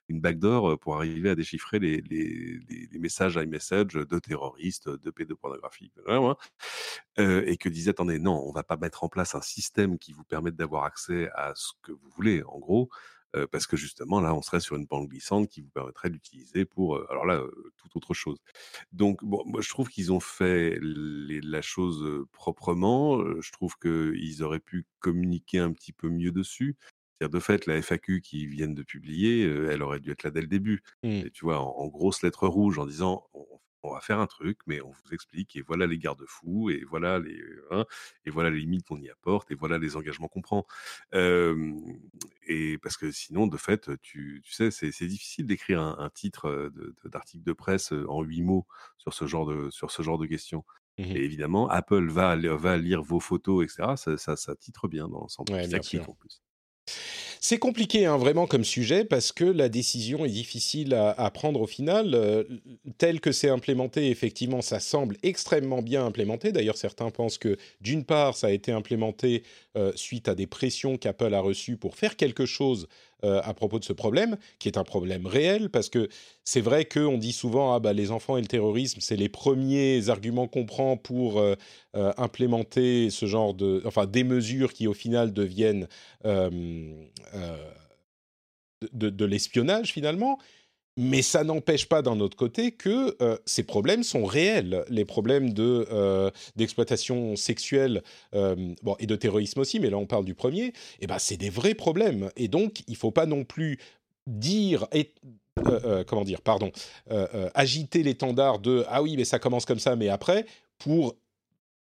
une backdoor pour arriver à déchiffrer les, les, les, messages iMessage de terroristes, de pédopornographie, euh, et que disait attendez, non, on va pas mettre en place un système qui vous permette d'avoir accès à ce que vous voulez, en gros parce que justement là, on serait sur une pente glissante qui vous permettrait d'utiliser pour, alors là, toute autre chose. Donc, bon, moi, je trouve qu'ils ont fait la chose proprement. Je trouve qu'ils auraient pu communiquer un petit peu mieux dessus. C'est-à-dire, de fait, la FAQ qu'ils viennent de publier, elle aurait dû être là dès le début. Mmh. Et tu vois, en, en grosses lettres rouges, en disant, on on va faire un truc, mais on vous explique, et voilà les garde-fous, et voilà les, hein, et voilà les limites qu'on y apporte, et voilà les engagements qu'on prend. et parce que sinon, de fait, tu, sais, c'est difficile d'écrire un, titre d'article de, presse en huit mots sur ce genre de, sur ce genre de questions. Mmh et évidemment, Apple va, va lire vos photos, etc. Ça, ça, titre bien dans l'ensemble.
Ouais, en plus. C'est compliqué, hein, vraiment, comme sujet, parce que la décision est difficile à, prendre au final. Euh, tel que c'est implémenté, effectivement, ça semble extrêmement bien implémenté. D'ailleurs, certains pensent que, d'une part, ça a été implémenté euh, suite à des pressions qu'Apple a reçues pour faire quelque chose euh, à propos de ce problème, qui est un problème réel, parce que c'est vrai qu'on dit souvent, ah bah, les enfants et le terrorisme, c'est les premiers arguments qu'on prend pour euh, euh, implémenter ce genre de... enfin, des mesures qui, au final, deviennent de, de l'espionnage, finalement. Mais ça n'empêche pas d'un autre côté que euh, ces problèmes sont réels. Les problèmes de euh, d'exploitation sexuelle euh, et de terrorisme aussi, mais là on parle du premier. Et eh ben c'est des vrais problèmes. Et donc il faut pas non plus dire et comment dire, pardon, agiter l'étendard de ah oui mais ça commence comme ça, mais après pour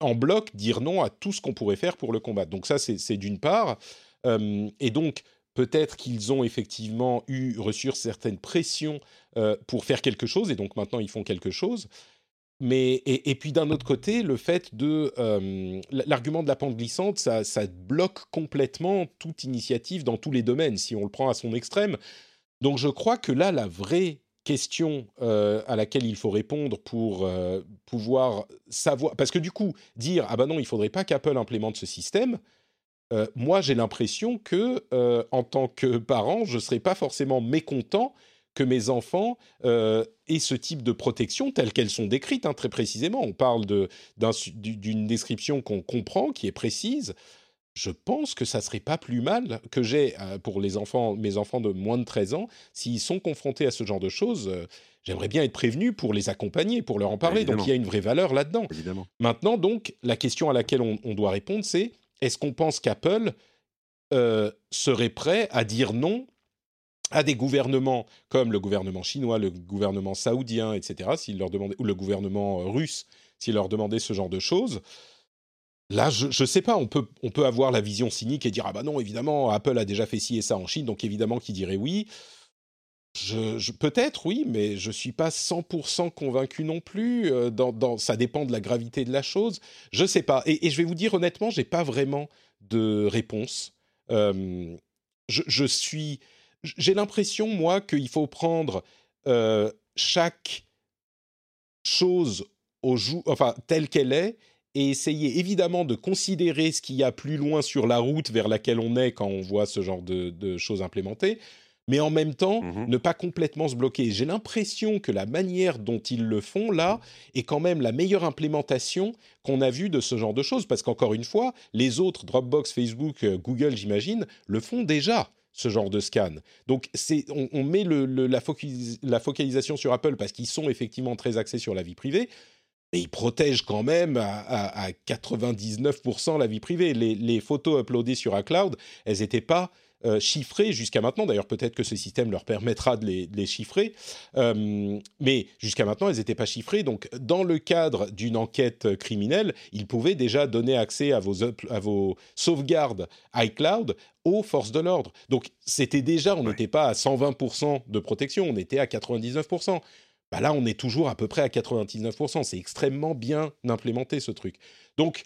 en bloc dire non à tout ce qu'on pourrait faire pour le combattre. Donc ça c'est d'une part. et donc Peut-être qu'ils ont effectivement eu reçu certaines pressions euh, pour faire quelque chose et donc maintenant ils font quelque chose. mais et, puis d'un autre côté, le fait de l'argument de la pente glissante, ça, bloque complètement toute initiative dans tous les domaines si on le prend à son extrême. Donc je crois que là, la vraie question à laquelle il faut répondre pour pouvoir savoir, parce que du coup, dire ah ben non, il faudrait pas qu'Apple implémente ce système. Moi, j'ai l'impression que, en tant que parent, je ne serais pas forcément mécontent que mes enfants aient ce type de protection telles qu'elles sont décrites hein, très précisément. On parle d'une description qu'on comprend, qui est précise je pense que ça serait pas plus mal que j'ai euh, pour les enfants, mes enfants de moins de 13 ans, s'ils sont confrontés à ce genre de choses. Euh, j'aimerais bien être prévenu pour les accompagner, pour leur en parler. Donc il y a une vraie valeur là-dedans. Maintenant, donc, la question à laquelle on, doit répondre, c'est est-ce qu'on pense qu'Apple euh, serait prêt à dire non à des gouvernements comme le gouvernement chinois, le gouvernement saoudien, etc., leur demandaient, ou le gouvernement russe, s'ils leur demandaient ce genre de choses? Là, je ne sais pas, on peut, on peut avoir la vision cynique et dire Ah bah non, évidemment, Apple a déjà fait ci et ça en Chine, donc évidemment qui dirait oui. Je, Peut-être, oui, mais je ne suis pas 100% convaincu non plus. Euh, ça dépend de la gravité de la chose. Je ne sais pas. Et, je vais vous dire honnêtement, j'ai pas vraiment de réponse. Euh, je, suis. J'ai l'impression, moi, qu'il faut prendre euh, chaque chose telle qu'elle est et essayer évidemment de considérer ce qu'il y a plus loin sur la route vers laquelle on est quand on voit ce genre de, choses implémentées, mais en même temps mmh ne pas complètement se bloquer. J'ai l'impression que la manière dont ils le font là est quand même la meilleure implémentation qu'on a vue de ce genre de choses, parce qu'encore une fois, les autres, Dropbox, Facebook, euh, Google, j'imagine, le font déjà ce genre de scan. Donc c'est, on, met le, la, la, focalisation sur Apple parce qu'ils sont effectivement très axés sur la vie privée, mais ils protègent quand même à, 99% la vie privée. Les, photos uploadées sur iCloud, elles n'étaient pas euh, chiffrées jusqu'à maintenant. D'ailleurs, peut-être que ce système leur permettra de les, chiffrer. Euh, mais jusqu'à maintenant, elles n'étaient pas chiffrées. Donc, dans le cadre d'une enquête criminelle, ils pouvaient déjà donner accès à vos, à vos sauvegardes iCloud aux forces de l'ordre. Donc, c'était déjà, on n'était pas à 120% de protection, on était à 99%. Bah là, on est toujours à peu près à 99%. C'est extrêmement bien implémenté ce truc. Donc,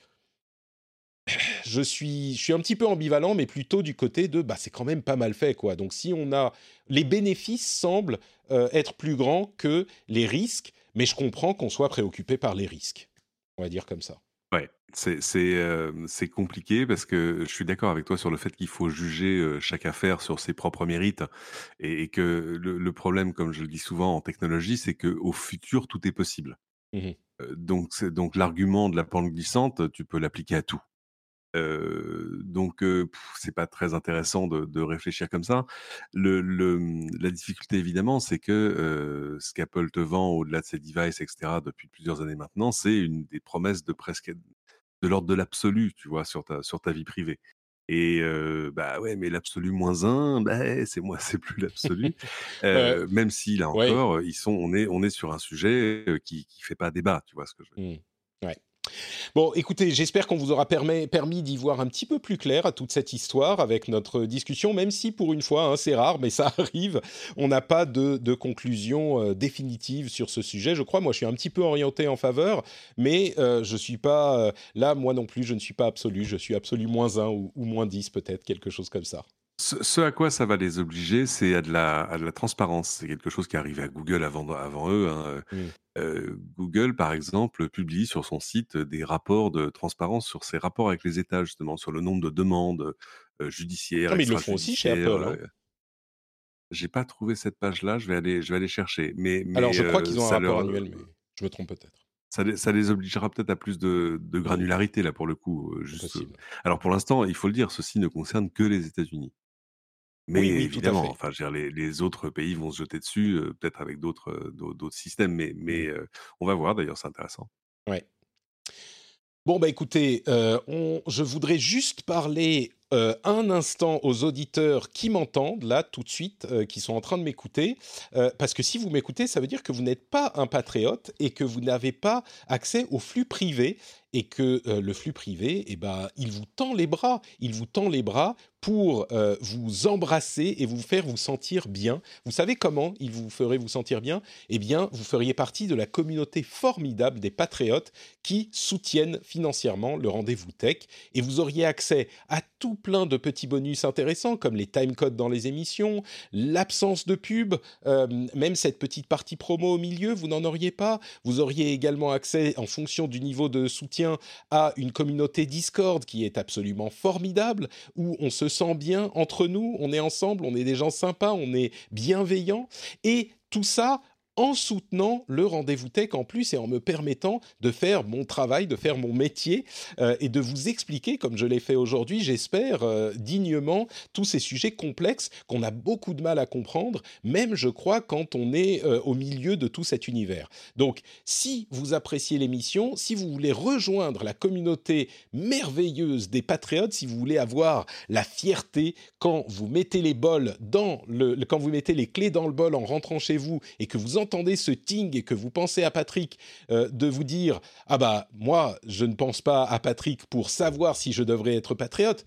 je suis, je suis un petit peu ambivalent, mais plutôt du côté de, bah, c'est quand même pas mal fait, quoi. Donc, si on a, les bénéfices semblent euh, être plus grands que les risques, mais je comprends qu'on soit préoccupé par les risques. On va dire comme ça.
Ouais, c'est compliqué parce que je suis d'accord avec toi sur le fait qu'il faut juger chaque affaire sur ses propres mérites et, que le, problème, comme je le dis souvent en technologie, c'est qu'au futur, tout est possible. Mmh donc, donc l'argument de la pente glissante, tu peux l'appliquer à tout. Donc, c'est pas très intéressant de, réfléchir comme ça. Le, mmh, la difficulté, évidemment, c'est que ce qu'Apple te vend au-delà de ses devices, etc., depuis plusieurs années maintenant, c'est une des promesses de presque de l'ordre de l'absolu, tu vois, sur ta, sur ta vie privée. Et bah ouais, mais l'absolu moins un, bah, c'est moi, c'est plus l'absolu. même si là encore, ils sont, on est, on est sur un sujet qui, qui fait pas débat, tu vois ce que je veux dire.
Mmh. Ouais. Bon, écoutez, j'espère qu'on vous aura permis, d'y voir un petit peu plus clair à toute cette histoire avec notre discussion, même si pour une fois, hein, c'est rare, mais ça arrive, on n'a pas de, conclusion euh, définitive sur ce sujet. Je crois, moi, je suis un petit peu orienté en faveur, mais euh, je suis pas euh, là, moi non plus, je ne suis pas absolu, je suis absolu moins 1 ou, ou moins 10 peut-être, quelque chose comme ça.
Ce, à quoi ça va les obliger, c'est à de la, de la transparence. C'est quelque chose qui est arrivé à Google avant, avant eux. Hein. Euh, Google, par exemple, publie sur son site des rapports de transparence sur ses rapports avec les États, justement, sur le nombre de demandes euh, judiciaires.
Ah, mais ils le font aussi chez Apple. Hein. Euh,
j'ai pas trouvé cette page-là, je vais aller, je vais aller chercher. Mais,
Alors, je crois qu'ils ont un rapport annuel, mais je me trompe peut-être.
Ça les, ça les, obligera peut-être à plus de, de, granularité, là, pour le coup. Juste. Alors, pour l'instant, il faut le dire, ceci ne concerne que les États-Unis. Mais évidemment, enfin, les, les, autres pays vont se jeter dessus, peut-être avec d'autres d'autres systèmes, mais, mais mmh. on va voir. D'ailleurs, c'est intéressant.
Ouais. Bon, bah écoutez, on, je voudrais juste parler un instant aux auditeurs qui m'entendent là tout de suite, qui sont en train de m'écouter, parce que si vous m'écoutez, ça veut dire que vous n'êtes pas un patriote et que vous n'avez pas accès au flux privé et que le flux privé, eh ben, il vous tend les bras, il vous tend les bras pour euh, vous embrasser et vous faire vous sentir bien. Vous savez comment il vous ferait vous sentir bien? Eh bien, vous feriez partie de la communauté formidable des patriotes qui soutiennent financièrement le rendez-vous tech et vous auriez accès à tout plein de petits bonus intéressants comme les timecodes dans les émissions, l'absence de pub, euh, même cette petite partie promo au milieu, vous n'en auriez pas. Vous auriez également accès, en fonction du niveau de soutien, à une communauté Discord qui est absolument formidable, où on se sent bien entre nous, on est ensemble, on est des gens sympas, on est bienveillants, et tout ça en soutenant le rendez-vous tech en plus et en me permettant de faire mon travail, de faire mon métier euh, et de vous expliquer, comme je l'ai fait aujourd'hui, j'espère, euh, dignement, tous ces sujets complexes qu'on a beaucoup de mal à comprendre, même je crois quand on est euh, au milieu de tout cet univers. Donc, si vous appréciez l'émission, si vous voulez rejoindre la communauté merveilleuse des patriotes, si vous voulez avoir la fierté quand vous mettez les bols dans le, quand vous mettez les clés dans le bol en rentrant chez vous et que vous entendez ce ting et que vous pensez à Patrick, euh, de vous dire ah bah moi je ne pense pas à Patrick pour savoir si je devrais être patriote.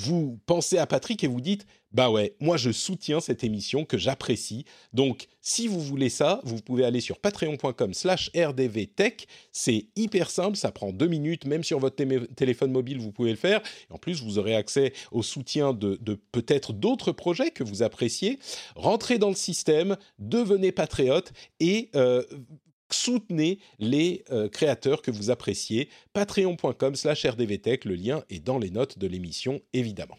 Vous pensez à Patrick et vous dites bah ouais, moi je soutiens cette émission que j'apprécie. Donc si vous voulez ça, vous pouvez aller sur patreon.com/slash rdvtech. C'est hyper simple, ça prend deux minutes, même sur votre téléphone mobile vous pouvez le faire. en plus vous aurez accès au soutien de, peut-être d'autres projets que vous appréciez. Rentrez dans le système, devenez patriote et euh, soutenez les euh, créateurs que vous appréciez. Patreon.com slash rdvtech, le lien est dans les notes de l'émission évidemment.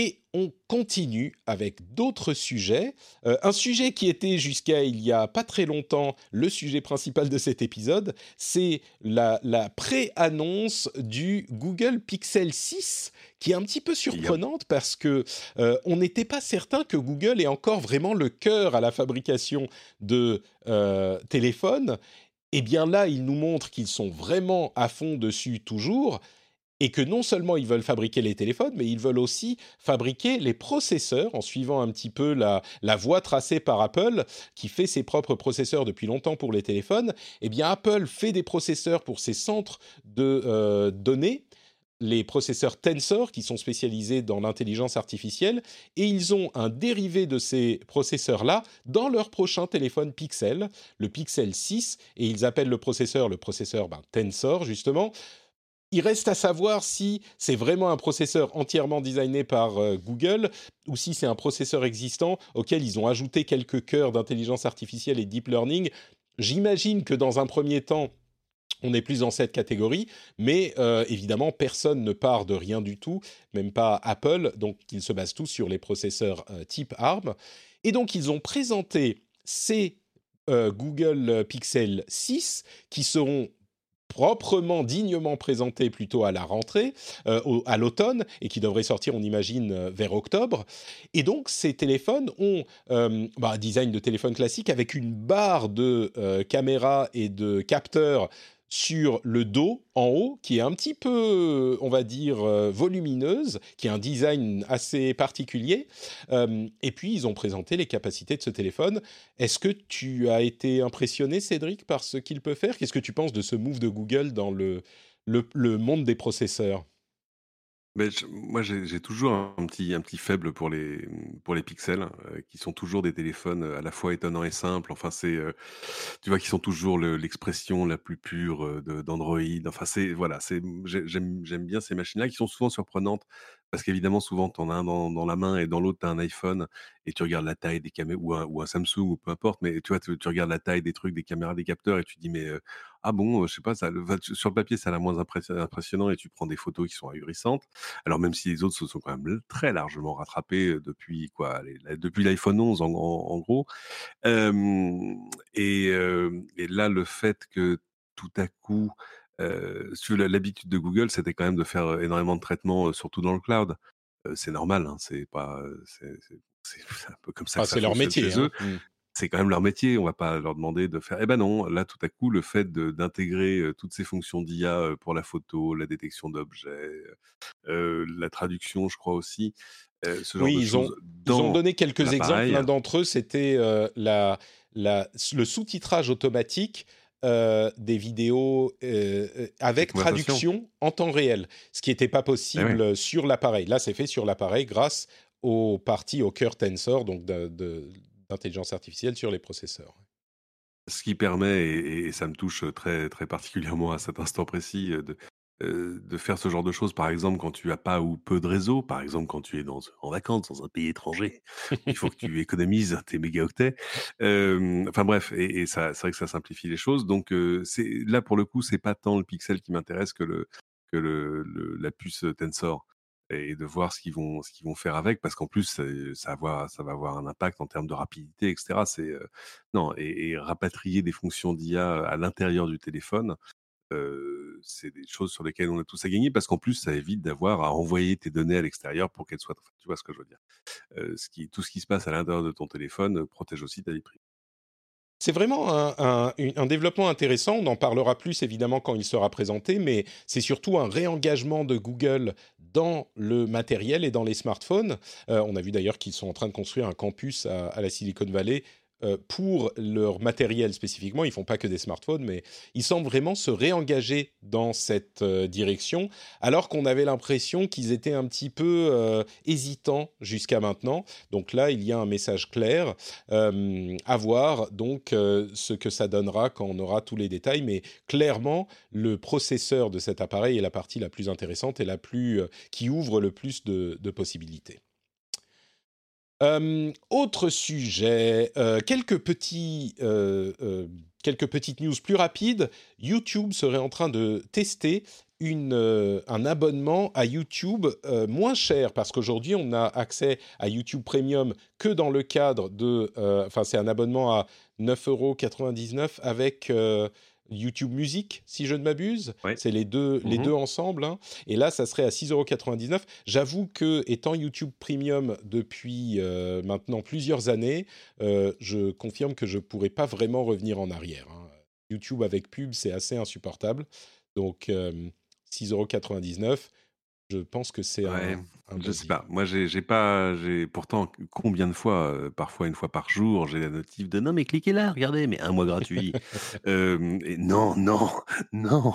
Et on continue avec d'autres sujets. Euh, un sujet qui était jusqu'à il y a pas très longtemps le sujet principal de cet épisode, c'est la, la pré-annonce du Google Pixel 6, qui est un petit peu surprenante parce que euh, on n'était pas certain que Google ait encore vraiment le cœur à la fabrication de euh, téléphones. Et eh bien là, ils nous montrent qu'ils sont vraiment à fond dessus toujours et que non seulement ils veulent fabriquer les téléphones, mais ils veulent aussi fabriquer les processeurs en suivant un petit peu la, voie tracée par Apple, qui fait ses propres processeurs depuis longtemps pour les téléphones. Eh bien, Apple fait des processeurs pour ses centres de euh, données les processeurs Tensor qui sont spécialisés dans l'intelligence artificielle et ils ont un dérivé de ces processeurs-là dans leur prochain téléphone Pixel, le Pixel 6, et ils appellent le processeur le processeur ben, Tensor justement il reste à savoir si c'est vraiment un processeur entièrement designé par euh, Google ou si c'est un processeur existant auquel ils ont ajouté quelques cœurs d'intelligence artificielle et deep learning. J'imagine que dans un premier temps, on est plus dans cette catégorie, mais euh, évidemment, personne ne part de rien du tout, même pas Apple, donc ils se basent tous sur les processeurs euh, type ARM. Et donc, ils ont présenté ces Google Pixel 6 qui seront proprement, dignement présenté plutôt à la rentrée, euh, à l'automne, et qui devrait sortir, on imagine, euh, vers octobre. Et donc, ces téléphones ont euh, bah, un design de téléphone classique avec une barre de caméra et de capteurs sur le dos en haut, qui est un petit peu, on va dire, euh, volumineuse, qui a un design assez particulier. Euh, et puis, ils ont présenté les capacités de ce téléphone. Est-ce que tu as été impressionné, Cédric, par ce qu'il peut faire? Qu'est-ce que tu penses de ce move de Google dans le, le monde des processeurs?
Moi, j'ai toujours un petit, un petit faible pour les, pour les pixels, euh, qui sont toujours des téléphones euh, à la fois étonnants et simples. Enfin, c'est, euh, tu vois, qui sont toujours l'expression la plus pure d'Android. Enfin, c'est, voilà, c'est, j'aime, bien ces machines-là qui sont souvent surprenantes parce qu'évidemment, souvent, tu en as un dans, dans la main et dans l'autre, tu as un iPhone et tu regardes la taille des caméras ou un, Samsung ou peu importe, mais tu vois, tu, regardes la taille des trucs, des caméras, des capteurs et tu dis, mais ah bon, je sais pas, ça, sur le papier, ça a l'air moins impressionnant et tu prends des photos qui sont ahurissantes. Alors, même si les autres se sont quand même très largement rattrapés depuis quoi, depuis l'iPhone 11 en, en, gros. et, et là, le fait que tout à coup, euh, l'habitude de Google, c'était quand même de faire énormément de traitements, surtout dans le cloud. c'est normal, hein, c'est pas, c'est un peu comme ça.
Ah, c'est leur métier. Hein. Mmh.
C'est quand même leur métier. On va pas leur demander de faire. Eh ben non, là tout à coup, le fait d'intégrer toutes ces fonctions d'IA pour la photo, la détection d'objets, la traduction, je crois aussi. ce genre
oui,
de
ils, ont, ils ont donné quelques exemples. L'un d'entre eux, c'était la, la, le sous-titrage automatique euh, des vidéos euh, avec traduction en temps réel, ce qui n'était pas possible eh sur l'appareil. Là, c'est fait sur l'appareil grâce aux parties au cœur Tensor, donc d'intelligence artificielle sur les processeurs.
Ce qui permet, et, ça me touche très, très particulièrement à cet instant précis, de, euh, de faire ce genre de choses, par exemple, quand tu as pas ou peu de réseau, par exemple, quand tu es dans, en vacances dans un pays étranger, il faut que tu économises tes mégaoctets. Euh, enfin bref, et, ça, c'est vrai que ça simplifie les choses. Donc euh, c'est là pour le coup, c'est pas tant le pixel qui m'intéresse que le que le, la puce Tensor et de voir ce qu'ils vont ce qu'ils vont faire avec, parce qu'en plus ça, va ça va avoir un impact en termes de rapidité, etc. C'est non et, rapatrier des fonctions d'IA à l'intérieur du téléphone c'est des choses sur lesquelles on a tous à gagner parce qu'en plus, ça évite d'avoir à envoyer tes données à l'extérieur pour qu'elles soient. tu vois ce que je veux dire ce qui, Tout ce qui se passe à l'intérieur de ton téléphone protège aussi ta vie privée.
C'est vraiment un, développement intéressant. On en parlera plus évidemment quand il sera présenté, mais c'est surtout un réengagement de Google dans le matériel et dans les smartphones. on a vu d'ailleurs qu'ils sont en train de construire un campus à la Silicon Valley euh, pour leur matériel spécifiquement. Ils font pas que des smartphones, mais ils semblent vraiment se réengager dans cette euh, direction, alors qu'on avait l'impression qu'ils étaient un petit peu euh, hésitants jusqu'à maintenant. Donc là, il y a un message clair à voir donc ce que ça donnera quand on aura tous les détails. Mais clairement, le processeur de cet appareil est la partie la plus intéressante et la plus qui ouvre le plus de possibilités. Euh, autre sujet, euh, quelques, petits, euh, quelques petites news plus rapides. YouTube serait en train de tester une, un abonnement à YouTube moins cher parce qu'aujourd'hui on a accès à YouTube Premium que dans le cadre de, enfin c'est un abonnement à 9,99€ avec YouTube Music, si je ne m'abuse. C'est les deux, les mhm. deux ensemble. Hein. Et là, ça serait à 6,99€. J'avoue que, étant YouTube Premium depuis euh, maintenant plusieurs années, euh, je confirme que je ne pourrais pas vraiment revenir en arrière. Hein. YouTube avec pub, c'est assez insupportable. Donc, 6,99€. Euh, je pense que c'est un,
Je sais pas. Moi, j'ai pas. J'ai pourtant combien de fois, euh, parfois une fois par jour, j'ai la notif de non mais cliquez là, regardez, mais un mois gratuit. et non, non, non.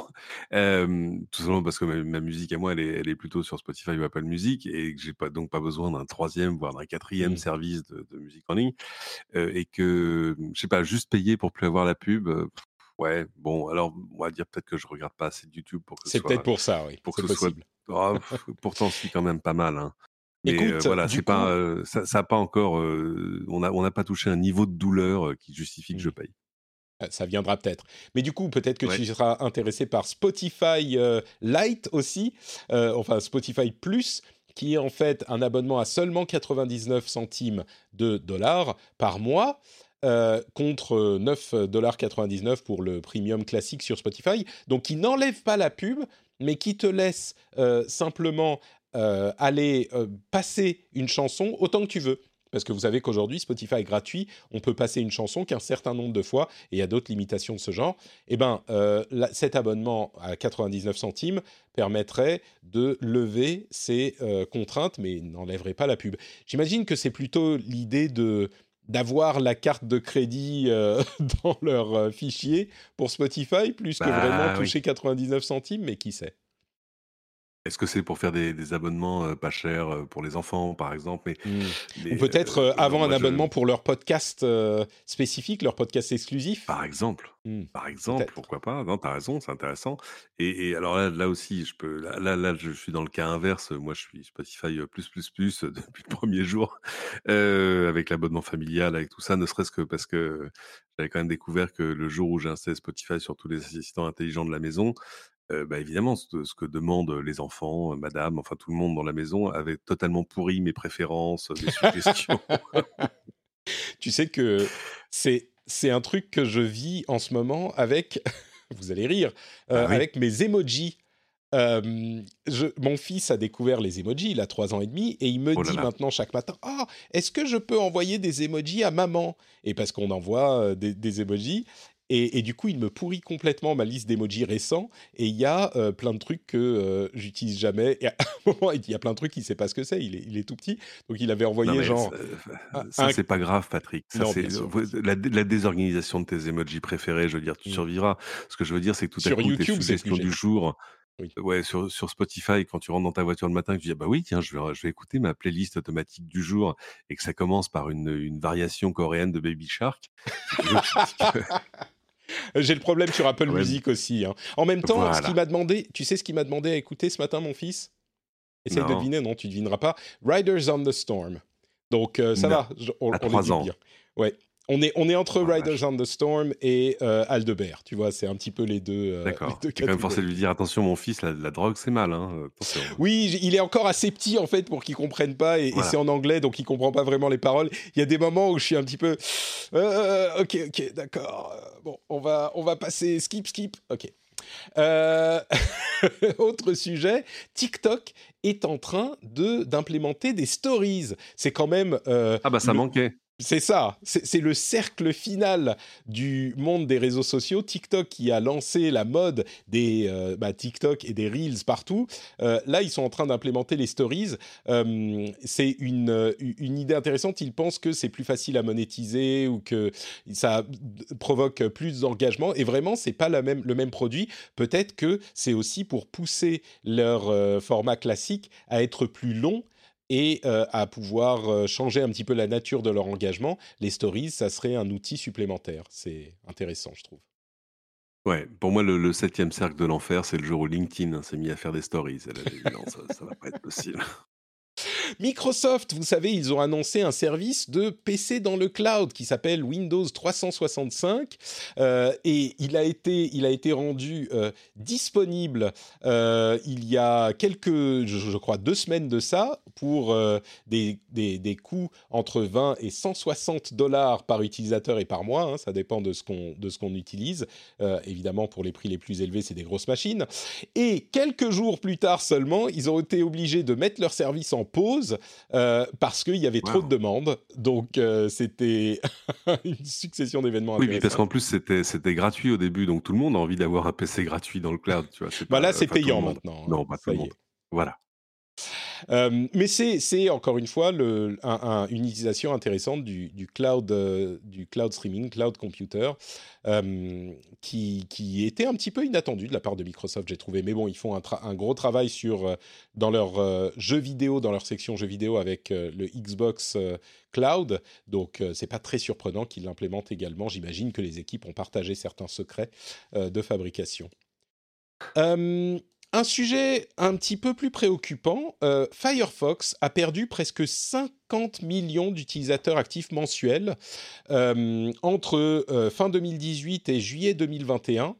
tout simplement parce que ma, musique à moi, elle est, elle est, plutôt sur Spotify ou Apple Music et que j'ai pas donc pas besoin d'un troisième voire d'un quatrième mmh. service de, de, musique en ligne et que je sais pas, juste payer pour plus avoir la pub. Ouais, bon, alors on va dire peut-être que je regarde pas assez de YouTube pour que
C'est peut-être pour ça, oui.
Pour que ce soit Oh, pourtant, c'est quand même pas mal. Hein. Mais euh, voilà, c'est pas, euh, ça, ça pas encore. Euh, on n'a on a pas touché un niveau de douleur qui justifie que je mmh. paye.
Ah, ça viendra peut-être. Mais du coup, peut-être que tu seras intéressé par Spotify Lite aussi, enfin Spotify Plus, qui est en fait un abonnement à seulement 99 centimes de dollars par mois. contre 9,99$ pour le premium classique sur Spotify. Donc, qui n'enlève pas la pub, mais qui te laisse simplement aller passer une chanson autant que tu veux parce que vous savez qu'aujourd'hui, Spotify est gratuit, on peut passer une chanson qu'un certain nombre de fois, et il y a d'autres limitations de ce genre. Eh bien, euh, cet abonnement à 99 centimes permettrait de lever ces euh, contraintes, mais n'enlèverait pas la pub. J'imagine que c'est plutôt l'idée de d'avoir la carte de crédit euh, dans leur fichier pour Spotify, plus que bah vraiment toucher 99 centimes, mais qui sait?
Est-ce que c'est pour faire des, abonnements pas chers pour les enfants, par exemple mais,
mmh. Ou peut-être avant un abonnement pour leur podcast spécifique, leur podcast exclusif?
Par exemple. Mmh. Par exemple, pourquoi pas Non, t'as raison, c'est intéressant. Et, alors là, là aussi, je peux. Là, là, je suis dans le cas inverse. Moi, je suis Spotify plus plus plus depuis le premier jour, avec l'abonnement familial, avec tout ça, ne serait-ce que parce que j'avais quand même découvert que le jour où j'ai installé Spotify sur tous les assistants intelligents de la maison, bah, évidemment, ce, que demandent les enfants, madame, enfin tout le monde dans la maison avait totalement pourri mes préférences, mes suggestions.
tu sais que c'est, c'est un truc que je vis en ce moment avec, vous allez rire, ah avec mes emojis. je, mon fils a découvert les emojis, il a 3 ans et demi, et il me oh dit maintenant chaque matin Ah, est-ce que je peux envoyer des emojis à maman? Et parce qu'on envoie des, des emojis, et, du coup, il me pourrit complètement ma liste d'emojis récents. Et il y a euh, plein de trucs que euh, j'utilise jamais. Et à un moment, il y a plein de trucs qu'il sait pas ce que c'est. Il est, il est tout petit. Donc, il avait envoyé genre.
Ça, c'est pas grave, Patrick. Ça, c'est la, la, désorganisation de tes emojis préférés. Je veux dire, tu mmh. survivras. Ce que je veux dire, c'est que tout à
Sur
coup,
YouTube,
tes suggestions du jour. Ouais, sur, sur Spotify, quand tu rentres dans ta voiture le matin, tu dis ah bah oui, tiens, je vais, je vais écouter ma playlist automatique du jour et que ça commence par une, une variation coréenne de Baby Shark.
J'ai le problème sur Apple Music aussi. Hein. En même temps, ce qu'il m'a demandé, tu sais ce qu'il m'a demandé à écouter ce matin, mon fils? Essaye de deviner, non, tu devineras pas. Riders on the Storm. Donc euh, ça va, on,
à on ans. bien.
Ouais, on est, on est entre oh, Riders on the Storm et euh, Aldebert, tu vois, c'est un petit peu les deux.
Euh, D'accord. Tu quand même forcé de lui dire attention, mon fils, la, drogue c'est mal. Hein.
Oui, il est encore assez petit en fait pour qu'il comprenne pas et, c'est en anglais donc il comprend pas vraiment les paroles. Il y a des moments où je suis un petit peu. Euh, ok, ok, d'accord. Bon, on va, on va passer skip, skip. Ok. autre sujet, TikTok est en train de d'implémenter des stories. C'est quand même.
ah bah ça manquait.
C'est ça, c'est le cercle final du monde des réseaux sociaux. TikTok qui a lancé la mode des euh, bah, TikTok et des Reels partout. Euh, là, ils sont en train d'implémenter les stories. Euh, c'est une, idée intéressante. Ils pensent que c'est plus facile à monétiser ou que ça provoque plus d'engagement. Et vraiment, c'est pas le même produit. Peut-être que c'est aussi pour pousser leur format classique à être plus long et euh, à pouvoir euh, changer un petit peu la nature de leur engagement, les stories, ça serait un outil supplémentaire. C'est intéressant, je trouve.
Ouais, pour moi, le, septième cercle de l'enfer, c'est le jour où LinkedIn s'est mis à faire des stories. ça, ça va pas être possible.
Microsoft, vous savez, ils ont annoncé un service de PC dans le cloud qui s'appelle Windows 365 euh, et il a été, il a été rendu euh, disponible euh, il y a quelques, je, crois, deux semaines de ça pour des, des, des, coûts entre 20 et 160 dollars par utilisateur et par mois. Hein, ça dépend de ce qu'on de ce qu'on utilise. évidemment, pour les prix les plus élevés, c'est des grosses machines. Et quelques jours plus tard seulement, ils ont été obligés de mettre leur service en pause euh, parce qu'il y avait trop de demandes. Donc euh, c'était une succession d'événements.
Oui, parce qu'en plus c'était c'était gratuit au début, donc tout le monde a envie d'avoir un PC gratuit dans le cloud. Tu vois,
bah là c'est payant maintenant. Hein.
Non, pas tout le monde. Voilà.
Euh, mais c'est encore une fois une utilisation intéressante du, cloud, euh, du cloud streaming, cloud computer, euh, qui, était un petit peu inattendu de la part de Microsoft, j'ai trouvé. Mais bon, ils font un, gros travail sur, dans leur jeux vidéo, dans leur section jeux vidéo avec le Xbox Cloud. Donc, c'est pas très surprenant qu'ils l'implémentent également. J'imagine que les équipes ont partagé certains secrets de fabrication. Un sujet un petit peu plus préoccupant, euh, Firefox a perdu presque 50 50 millions d'utilisateurs actifs mensuels euh, entre euh, fin 2018 et juillet 2021.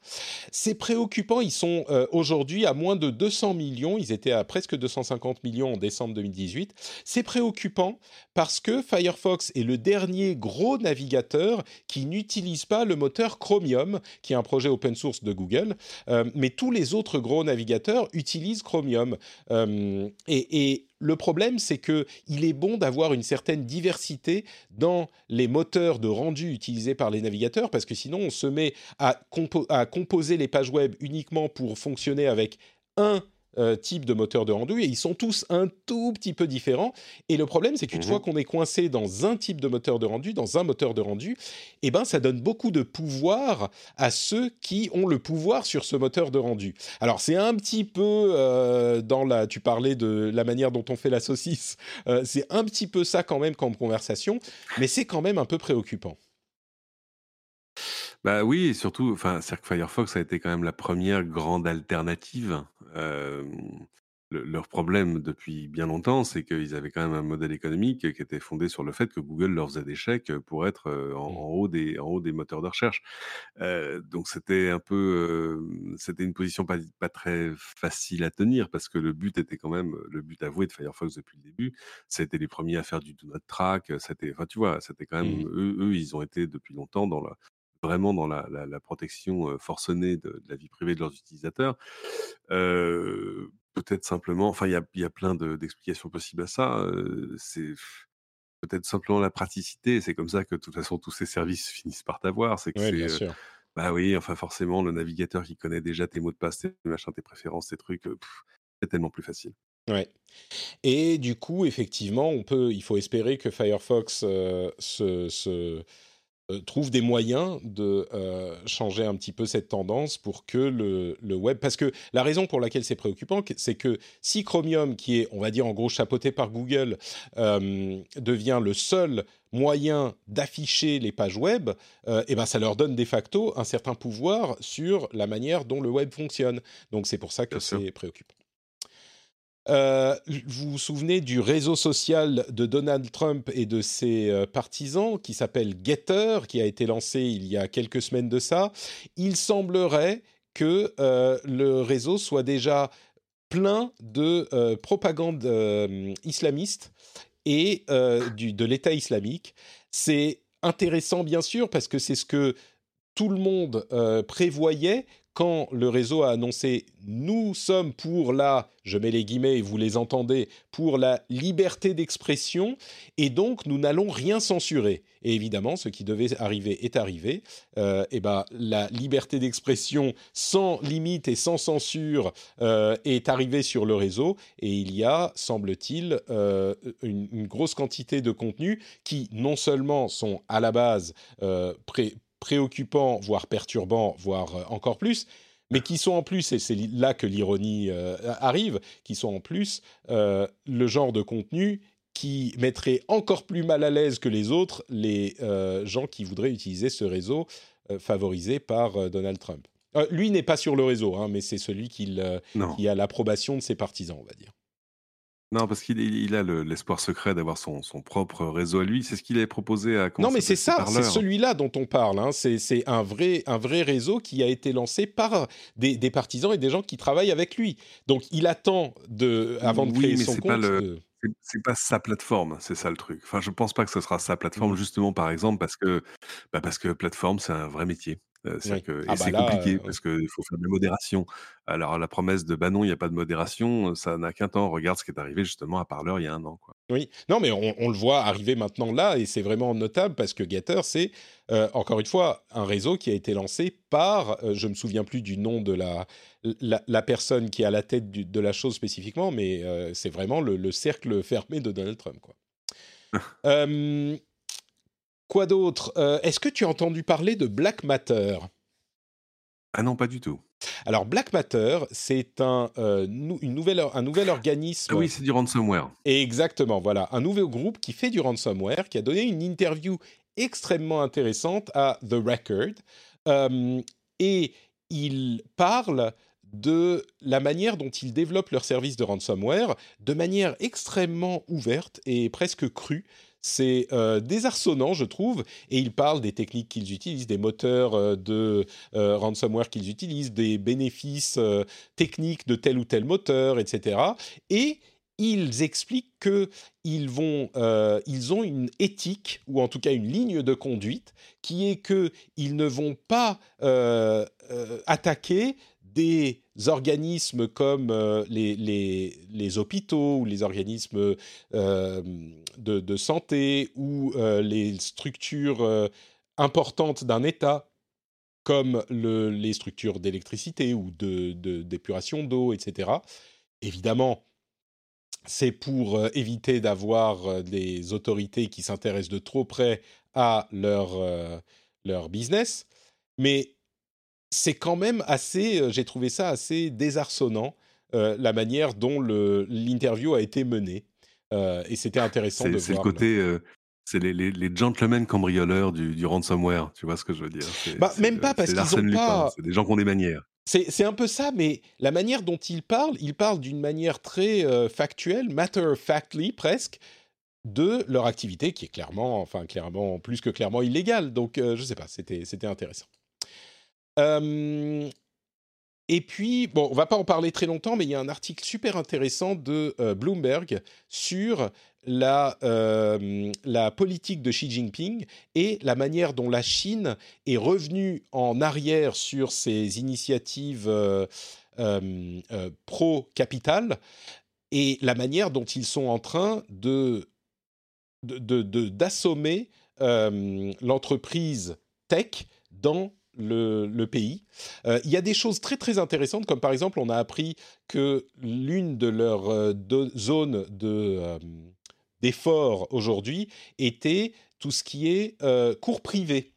C'est préoccupant, ils sont euh, aujourd'hui à moins de 200 millions, ils étaient à presque 250 millions en décembre 2018. C'est préoccupant parce que Firefox est le dernier gros navigateur qui n'utilise pas le moteur Chromium, qui est un projet open source de Google, mais tous les autres gros navigateurs utilisent Chromium. et, et le problème, c'est que il est bon d'avoir une certaine diversité dans les moteurs de rendu utilisés par les navigateurs, parce que sinon on se met à, à composer les pages web uniquement pour fonctionner avec un euh, type de moteur de rendu et ils sont tous un tout petit peu différents. Et le problème, c'est qu'une mhm. fois qu'on est coincé dans un type de moteur de rendu, dans un moteur de rendu, eh ben, ça donne beaucoup de pouvoir à ceux qui ont le pouvoir sur ce moteur de rendu. Alors, c'est un petit peu euh, dans la. Tu parlais de la manière dont on fait la saucisse. Euh, c'est un petit peu ça quand même comme conversation, mais c'est quand même un peu préoccupant.
Bah oui, et surtout, enfin, que Firefox a été quand même la première grande alternative. Euh, leur problème depuis bien longtemps, c'est qu'ils avaient quand même un modèle économique qui était fondé sur le fait que Google leur faisait des chèques pour être mmh. en, haut des, en haut des moteurs de recherche. Euh, donc c'était un peu, c'était une position pas, pas très facile à tenir parce que le but était quand même, le but avoué de Firefox depuis le début, c'était les premiers à faire du do not track. C'était, enfin tu vois, c'était quand même mmh. eux, eux, ils ont été depuis longtemps dans la, vraiment dans la, la, protection forcenée de, de, la vie privée de leurs utilisateurs. Peut-être simplement, enfin, il y a, y a, plein d'explications possibles à ça. c'est peut-être simplement la praticité. C'est comme ça que de toute façon tous ces services finissent par t'avoir. C'est que c'est, bah oui, enfin forcément le navigateur qui connaît déjà tes mots de passe, tes machins, tes préférences, tes trucs, c'est tellement plus facile.
Ouais. Et du coup, effectivement, on peut, il faut espérer que Firefox se, se trouve des moyens de euh, changer un petit peu cette tendance pour que le, le web... Parce que la raison pour laquelle c'est préoccupant, c'est que si Chromium, qui est, on va dire, en gros chapeauté par Google, euh, devient le seul moyen d'afficher les pages web, euh, et ben ça leur donne de facto un certain pouvoir sur la manière dont le web fonctionne. Donc c'est pour ça que c'est préoccupant. Euh, vous vous souvenez du réseau social de Donald Trump et de ses euh, partisans qui s'appelle Getter, qui a été lancé il y a quelques semaines de ça? Il semblerait que euh, le réseau soit déjà plein de propagande islamiste et du, de l'État islamique. C'est intéressant bien sûr parce que c'est ce que tout le monde prévoyait quand le réseau a annoncé nous sommes pour la, je mets les guillemets et vous les entendez, pour la liberté d'expression et donc nous n'allons rien censurer. Et évidemment, ce qui devait arriver est arrivé. Euh, et ben la liberté d'expression sans limite et sans censure euh, est arrivée sur le réseau et il y a, semble-t-il, euh, une, grosse quantité de contenus qui non seulement sont à la base pré préoccupants, voire perturbants, voire euh, encore plus, mais qui sont en plus, et c'est là que l'ironie euh, arrive, qui sont en plus euh, le genre de contenu qui mettrait encore plus mal à l'aise que les autres les gens qui voudraient utiliser ce réseau favorisé par Donald Trump. lui n'est pas sur le réseau, hein, mais c'est celui qui a l'approbation de ses partisans, on va dire.
Non, parce qu'il a l'espoir secret d'avoir son, propre réseau à lui. C'est ce qu'il a proposé à.
Non, mais c'est ça, c'est celui-là dont on parle. Hein. C'est un vrai, un vrai réseau qui a été lancé par des, partisans et des gens qui travaillent avec lui. Donc, il attend de, avant de créer son compte.
C'est pas sa plateforme, c'est ça le truc. Enfin, je pense pas que ce sera sa plateforme, mmh. justement, par exemple, parce que, bah, parce que plateforme, c'est un vrai métier. Euh, c'est et ah bah c'est compliqué parce qu'il faut faire de la modération. Alors la promesse de bah non, il n'y a pas de modération, ça n'a qu'un temps. Regarde ce qui est arrivé justement à Parleur il y a un an. Quoi.
Oui, non, mais on, le voit arriver maintenant là, et c'est vraiment notable parce que Getter, c'est encore une fois un réseau qui a été lancé par, je me souviens plus du nom de la, la, personne qui est à la tête de la chose spécifiquement, mais c'est vraiment le, cercle fermé de Donald Trump. Quoi. Quoi d'autre? Euh, Est-ce que tu as entendu parler de Black Matter?
Ah non, pas du tout.
Alors Black Matter, c'est un, euh, une nouvelle, un nouvel organisme.
Ah oui, c'est du ransomware.
Exactement, voilà, un nouveau groupe qui fait du ransomware, qui a donné une interview extrêmement intéressante à The Record, euh, et il parle de la manière dont ils développent leur service de ransomware de manière extrêmement ouverte et presque crue. C'est euh, désarçonnant, je trouve, et ils parlent des techniques qu'ils utilisent, des moteurs euh, de euh, ransomware qu'ils utilisent, des bénéfices techniques de tel ou tel moteur, etc. Et ils expliquent qu'ils ils ont une éthique ou en tout cas une ligne de conduite qui est que ils ne vont pas attaquer des organismes comme euh, les, hôpitaux ou les organismes euh, de, santé ou euh, les structures importantes d'un État comme le, les structures d'électricité ou d'épuration de, d'eau, etc. Évidemment, c'est pour éviter d'avoir des autorités qui s'intéressent de trop près à leur, leur business. Mais c'est quand même assez, euh, j'ai trouvé ça assez désarçonnant, euh, la manière dont l'interview a été menée. Euh, et c'était intéressant de voir.
C'est le côté, c'est les, les, gentlemen cambrioleurs du, du, ransomware, tu vois ce que je veux dire?
Bah, Même pas, parce qu'ils ont pas...
C'est des gens qui ont des manières.
C'est un peu ça, mais la manière dont ils parlent, ils parlent d'une manière très factuelle, matter-of-factly presque, de leur activité qui est clairement, enfin clairement, plus que clairement illégale. Donc, je sais pas, c'était intéressant et puis, bon, on va pas en parler très longtemps, mais il y a un article super intéressant de Bloomberg sur la, la politique de Xi Jinping et la manière dont la Chine est revenue en arrière sur ses initiatives pro-capital et la manière dont ils sont en train de d'assommer l'entreprise tech dans le, pays. Euh, il y a des choses très très intéressantes, comme par exemple, on a appris que l'une de leurs euh, zones de, euh, d'effort aujourd'hui était tout ce qui est cours privés.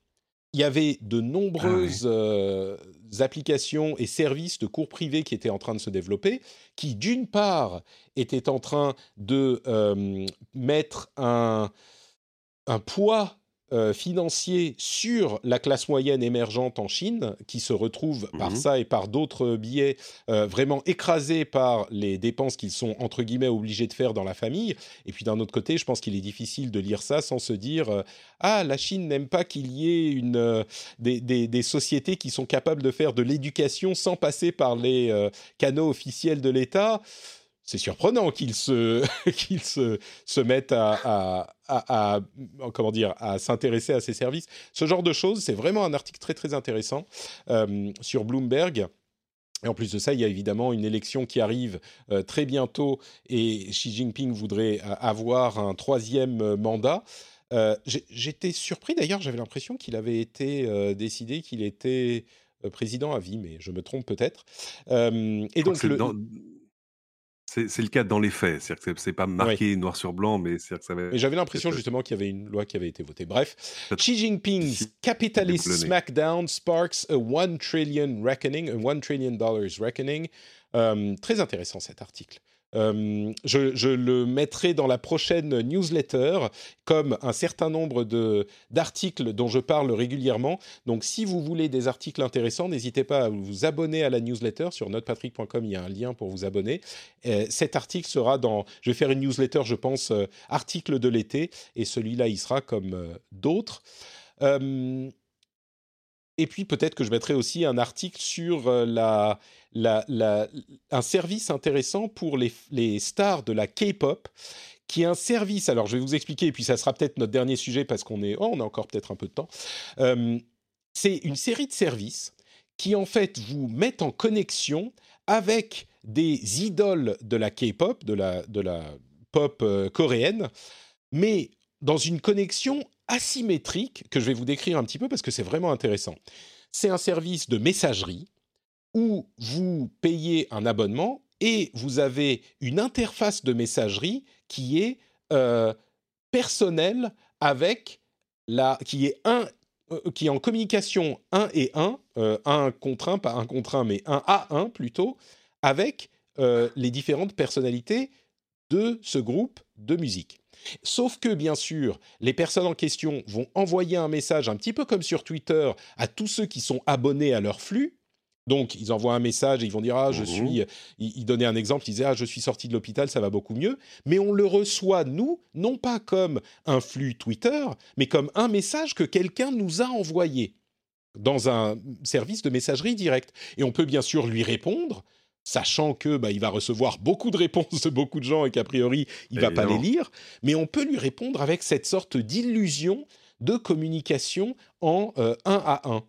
Il y avait de nombreuses ah applications et services de cours privés qui étaient en train de se développer, qui d'une part étaient en train de mettre un, un poids euh, financier sur la classe moyenne émergente en Chine, qui se retrouve par mhm. ça et par d'autres biais euh, vraiment écrasés par les dépenses qu'ils sont entre guillemets obligés de faire dans la famille. Et puis d'un autre côté, je pense qu'il est difficile de lire ça sans se dire euh, ah la Chine n'aime pas qu'il y ait une des, des, sociétés qui sont capables de faire de l'éducation sans passer par les canaux officiels de l'État c'est surprenant qu'ils se, qu'ils se, se mettent à, à, comment dire, à s'intéresser à ces services. Ce genre de choses, c'est vraiment un article très très intéressant euh, sur Bloomberg. Et en plus de ça, il y a évidemment une élection qui arrive euh, très bientôt et Xi Jinping voudrait euh, avoir un troisième mandat. J'étais surpris d'ailleurs, j'avais l'impression qu'il avait été décidé qu'il était président à vie, mais je me trompe peut-être.
et donc, le... C'est le cas dans les faits, c'est-à-dire que c'est pas marqué noir sur blanc, mais c'est que ça va.
j'avais l'impression justement qu'il y avait une loi qui avait été votée. Bref, Xi Jinping's capitalist smackdown sparks a one trillion reckoning, a one trillion dollars reckoning. Euh, très intéressant cet article. Euh, je, le mettrai dans la prochaine newsletter comme un certain nombre d'articles dont je parle régulièrement. Donc si vous voulez des articles intéressants, n'hésitez pas à vous abonner à la newsletter. Sur notepatrick.com, il y a un lien pour vous abonner. Euh, cet article sera dans... Je vais faire une newsletter, je pense, euh, article de l'été, et celui-là, il sera comme d'autres. Et puis peut-être que je mettrai aussi un article sur la, un service intéressant pour les, stars de la K-pop, qui est un service. Alors, je vais vous expliquer, et puis ça sera peut-être notre dernier sujet parce qu'on est, oh, on a encore peut-être un peu de temps. Euh, c'est une série de services qui en fait vous mettent en connexion avec des idoles de la K-pop, de la, de la pop euh, coréenne, mais dans une connexion asymétrique que je vais vous décrire un petit peu parce que c'est vraiment intéressant. C'est un service de messagerie où vous payez un abonnement et vous avez une interface de messagerie qui est euh, personnelle avec la qui est un euh, qui est en communication 1 et 1, euh, un contre un, pas un contre un, mais un à un plutôt, avec les différentes personnalités de ce groupe de musique. Sauf que, bien sûr, les personnes en question vont envoyer un message un petit peu comme sur Twitter à tous ceux qui sont abonnés à leur flux, Donc, ils envoient un message et ils vont dire Ah, je
Mhm.
suis. Ils, ils donnaient un exemple, ils disaient Ah, je suis sorti de l'hôpital, ça va beaucoup mieux. Mais on le reçoit, nous, non pas comme un flux Twitter, mais comme un message que quelqu'un nous a envoyé dans un service de messagerie directe. Et on peut bien sûr lui répondre, sachant que bah, il va recevoir beaucoup de réponses de beaucoup de gens et qu'a priori, il va pas les
Évidemment.
lire. Mais on peut lui répondre avec cette sorte d'illusion de communication en euh, un à un.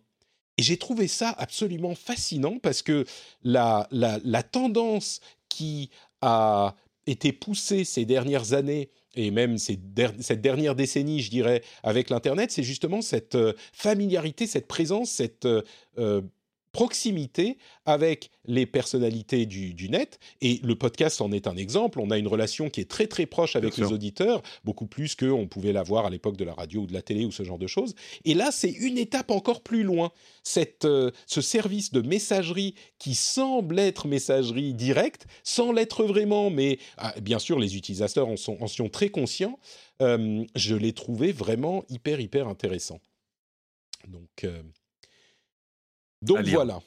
Et j'ai trouvé ça absolument fascinant parce que la, la, la tendance qui a été poussée ces dernières années et même ces der- cette dernière décennie, je dirais, avec l'Internet, c'est justement cette euh, familiarité, cette présence, cette euh, proximité avec les personnalités du, du net. Et le podcast en est un exemple. On a une relation qui est très très proche avec
Bien
les
sûr.
auditeurs, beaucoup plus qu'on pouvait l'avoir à l'époque de la radio ou de la télé ou ce genre de choses. Et là, c'est une étape encore plus loin. Cette, euh, ce service de messagerie qui semble être messagerie directe, sans l'être vraiment, mais ah, bien sûr, les utilisateurs en sont, en sont très conscients, euh, je l'ai trouvé vraiment hyper, hyper intéressant. Donc, euh, donc voilà.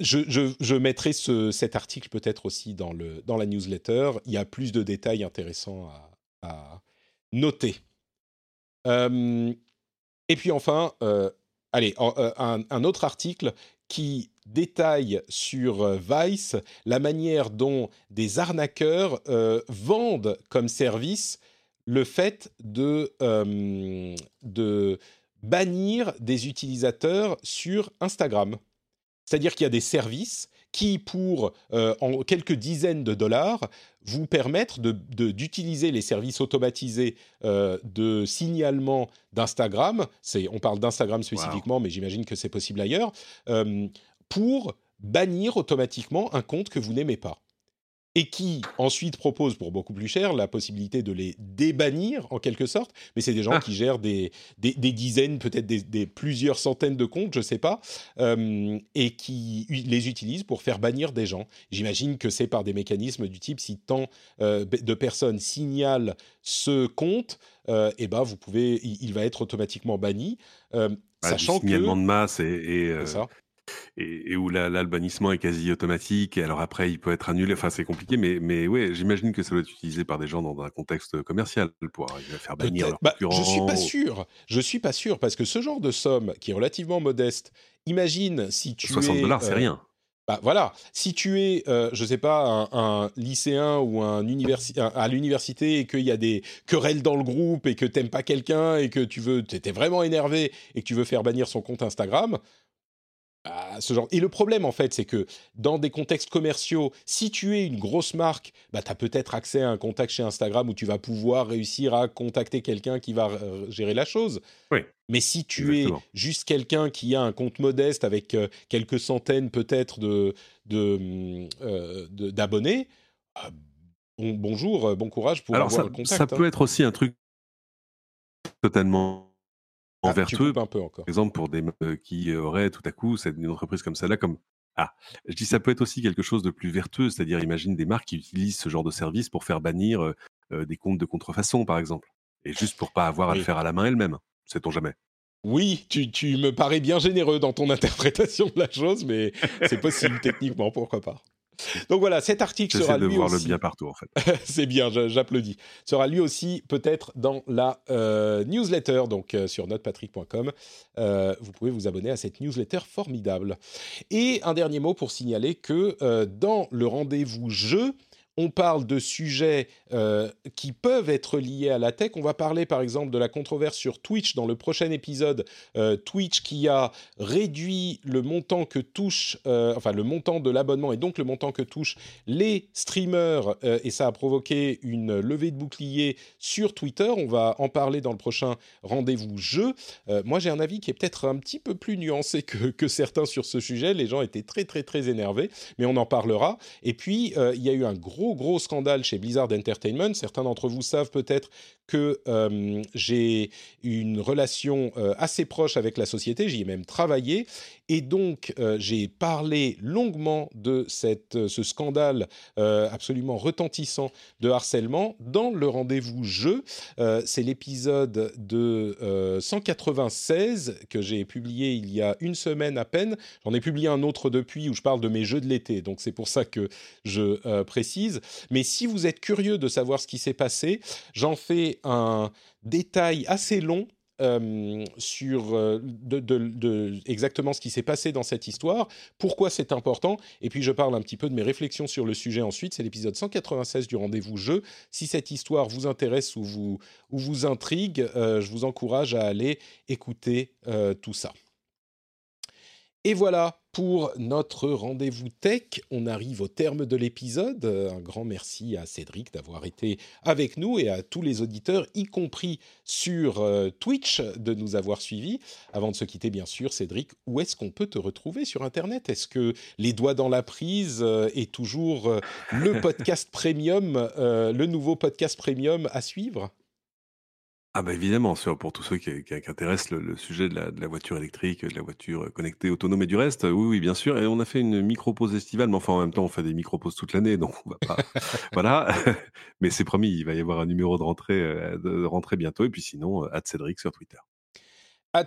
Je, je- je mettrai ce- cet article peut-être aussi dans, le, dans la newsletter. Il y a plus de détails intéressants à, à noter. Euh, et puis enfin, euh, allez, euh, un, un autre article qui détaille sur Vice la manière dont des arnaqueurs euh, vendent comme service le fait de, de bannir des utilisateurs sur Instagram. C'est-à-dire qu'il y a des services qui, pour euh, en quelques dizaines de dollars, vous permettent d'utiliser les services automatisés euh, de signalement d'Instagram. On parle d'Instagram spécifiquement, mais j'imagine que c'est possible ailleurs, euh, pour bannir automatiquement un compte que vous n'aimez pas. Et qui ensuite propose pour beaucoup plus cher la possibilité de les débannir en quelque sorte, mais c'est des gens
Ah.
qui gèrent des, des, des dizaines, peut-être des, des plusieurs centaines de comptes, je sais pas, euh, et qui les utilisent pour faire bannir des gens. J'imagine que c'est par des mécanismes du type si tant euh, de personnes signalent ce compte, euh, et ben vous pouvez, il, il va être automatiquement banni, euh,
Bah, du
sachant que
signalement de masse et, et,
c'est ça.
Et, et où la- là, le bannissement est quasi automatique. Et alors après, il peut être annulé. Enfin, c'est compliqué, mais, mais ouais, j'imagine que ça doit être utilisé par des gens dans un contexte commercial pour arriver à faire bannir leurs
Bah,
concurrents.
je suis pas sûr. Je suis pas sûr parce que ce genre de somme qui est relativement modeste. Imagine si tu
60
es
dollars, c'est
euh,
rien.
Bah voilà, si tu es, euh, je sais pas, un, un lycéen ou un universi- un- à l'université et qu'il y a des querelles dans le groupe et que t'aimes pas quelqu'un et que tu veux, t'étais vraiment énervé et que tu veux faire bannir son compte Instagram, ce genre. Et le problème en fait, c'est que dans des contextes commerciaux, si tu es une grosse marque, bah t'as peut-être accès à un contact chez Instagram où tu vas pouvoir réussir à contacter quelqu'un qui va euh, gérer la chose.
Oui.
Mais si tu
Exactement.
es juste quelqu'un qui a un compte modeste avec euh, quelques centaines peut-être de, de, hum, euh, de- d'abonnés, ah, bon- bonjour, bon courage pour
Alors,
avoir
ça,
le contact.
ça
hein.
peut être aussi un truc totalement
Ah, tu
vertueux.
coupes un peu encore.
Par exemple, pour des euh, qui auraient tout à coup une entreprise comme celle-là, comme ah, je dis ça peut être aussi quelque chose de plus vertueux, c'est-à-dire imagine des marques qui utilisent ce genre de service pour faire bannir euh, euh, des comptes de contrefaçon, par exemple, et juste pour pas avoir à
Oui.
le faire à la main elle-même. Sait-on jamais
Oui, tu, tu me parais bien généreux dans ton interprétation de la chose, mais c'est possible techniquement, pourquoi pas. Donc voilà, cet article
J'essaie
sera
de
lui
voir le
aussi.
bien partout, en fait.
c'est bien, j'applaudis. Sera lui aussi peut-être dans la euh, newsletter, donc euh, sur notepatrick.com. Euh, vous pouvez vous abonner à cette newsletter formidable. Et un dernier mot pour signaler que dans le rendez-vous jeu, on parle de sujets euh, qui peuvent être liés à la tech. On va parler par exemple de la controverse sur Twitch dans le prochain épisode. Euh, Twitch qui a réduit le montant que touche, euh, enfin le montant de l'abonnement et donc le montant que touchent les streamers et ça a provoqué une levée de bouclier sur Twitter. On va en parler dans le prochain rendez-vous jeu. Moi j'ai un avis qui est peut-être un petit peu plus nuancé que, que certains sur ce sujet. Les gens étaient très très très énervés, mais on en parlera. Et puis il y a eu un gros gros scandale chez Blizzard Entertainment. Certains d'entre vous savent peut-être que euh, j'ai une relation euh, assez proche avec la société, j'y ai même travaillé, et donc euh, j'ai parlé longuement de cette, ce scandale absolument retentissant de harcèlement dans le rendez-vous jeu. C'est l'épisode de 196 que j'ai publié il y a une semaine à peine. J'en ai publié un autre depuis où je parle de mes jeux de l'été, donc c'est pour ça que je précise. Mais si vous êtes curieux de savoir ce qui s'est passé, j'en fais un détail assez long euh, sur euh, exactement ce qui s'est passé dans cette histoire, pourquoi c'est important, et puis je parle un petit peu de mes réflexions sur le sujet ensuite. C'est l'épisode 196 du rendez-vous jeu. Si cette histoire vous intéresse ou vous, ou vous intrigue, euh, je vous encourage à aller écouter tout ça. Et voilà pour notre rendez-vous tech. On arrive au terme de l'épisode. Un grand merci à Cédric d'avoir été avec nous et à tous les auditeurs, y compris sur euh, Twitch, de nous avoir suivis. Avant de se quitter, bien sûr, Cédric, où est-ce qu'on peut te retrouver sur Internet? Est-ce que Les Doigts dans la prise euh, est toujours euh, le podcast premium, le nouveau podcast premium à suivre?
Ah bah évidemment, pour tous ceux qui, qui, intéressent le, sujet de la, voiture électrique, de la voiture connectée, autonome et du reste, oui, oui, bien sûr. Et on a fait une micro-pause estivale, mais enfin en même temps, on fait des micro-pauses toute l'année, donc on va pas. voilà. mais c'est promis, il va y avoir un numéro de rentrée, euh, de rentrée bientôt. Et puis sinon, euh, Cédric sur Twitter.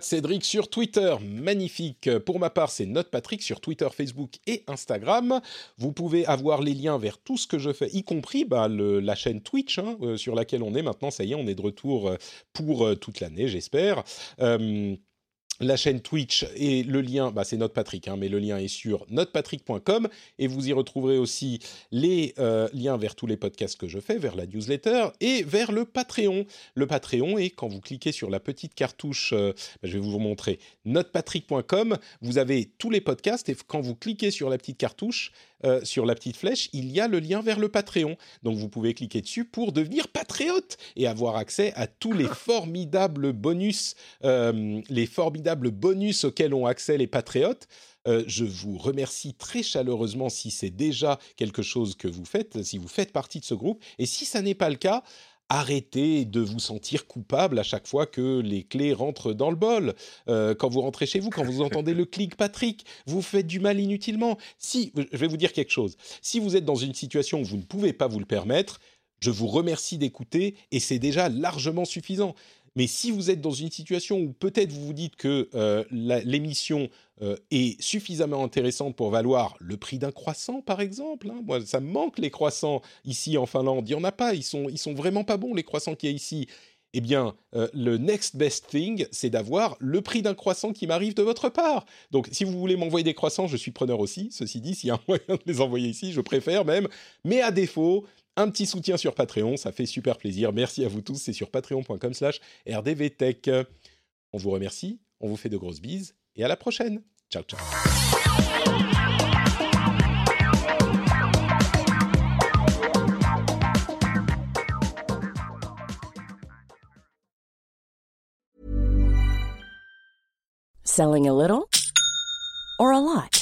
Cédric sur Twitter, magnifique. Pour ma part, c'est Note Patrick sur Twitter, Facebook et Instagram. Vous pouvez avoir les liens vers tout ce que je fais, y compris bah, la chaîne Twitch hein, euh, sur laquelle on est maintenant. Ça y est, on est de retour euh, pour euh, toute l'année, j'espère la chaîne Twitch et le lien, bah c'est Notepatrick, hein, mais le lien est sur notepatrick.com et vous y retrouverez aussi les euh, liens vers tous les podcasts que je fais, vers la newsletter et vers le Patreon. Le Patreon est quand vous cliquez sur la petite cartouche, euh, bah, je vais vous montrer, notepatrick.com, vous avez tous les podcasts et quand vous cliquez sur la petite cartouche, euh, sur la petite flèche, il y a le lien vers le Patreon. Donc vous pouvez cliquer dessus pour devenir patriote et avoir accès à tous les formidables bonus, euh, les formidables bonus auxquels ont accès les patriotes. Euh, je vous remercie très chaleureusement si c'est déjà quelque chose que vous faites, si vous faites partie de ce groupe. Et si ça n'est pas le cas, arrêtez de vous sentir coupable à chaque fois que les clés rentrent dans le bol. Euh, quand vous rentrez chez vous, quand vous entendez le clic Patrick, vous faites du mal inutilement. Si, je vais vous dire quelque chose, si vous êtes dans une situation où vous ne pouvez pas vous le permettre, je vous remercie d'écouter et c'est déjà largement suffisant. Mais si vous êtes dans une situation où peut-être vous vous dites que euh, l'émission euh, est suffisamment intéressante pour valoir le prix d'un croissant, par exemple, hein, moi ça me manque les croissants ici en Finlande, il n'y en a pas, ils sont, ils sont vraiment pas bons les croissants qu'il y a ici. Eh bien, euh, le next best thing, c'est d'avoir le prix d'un croissant qui m'arrive de votre part. Donc, si vous voulez m'envoyer des croissants, je suis preneur aussi. Ceci dit, s'il y a un moyen de les envoyer ici, je préfère même. Mais à défaut, un petit soutien sur Patreon, ça fait super plaisir. Merci à vous tous, c'est sur patreon.com slash rdvtech. On vous remercie, on vous fait de grosses bises et à la prochaine. Ciao, ciao.
Selling a little or a lot?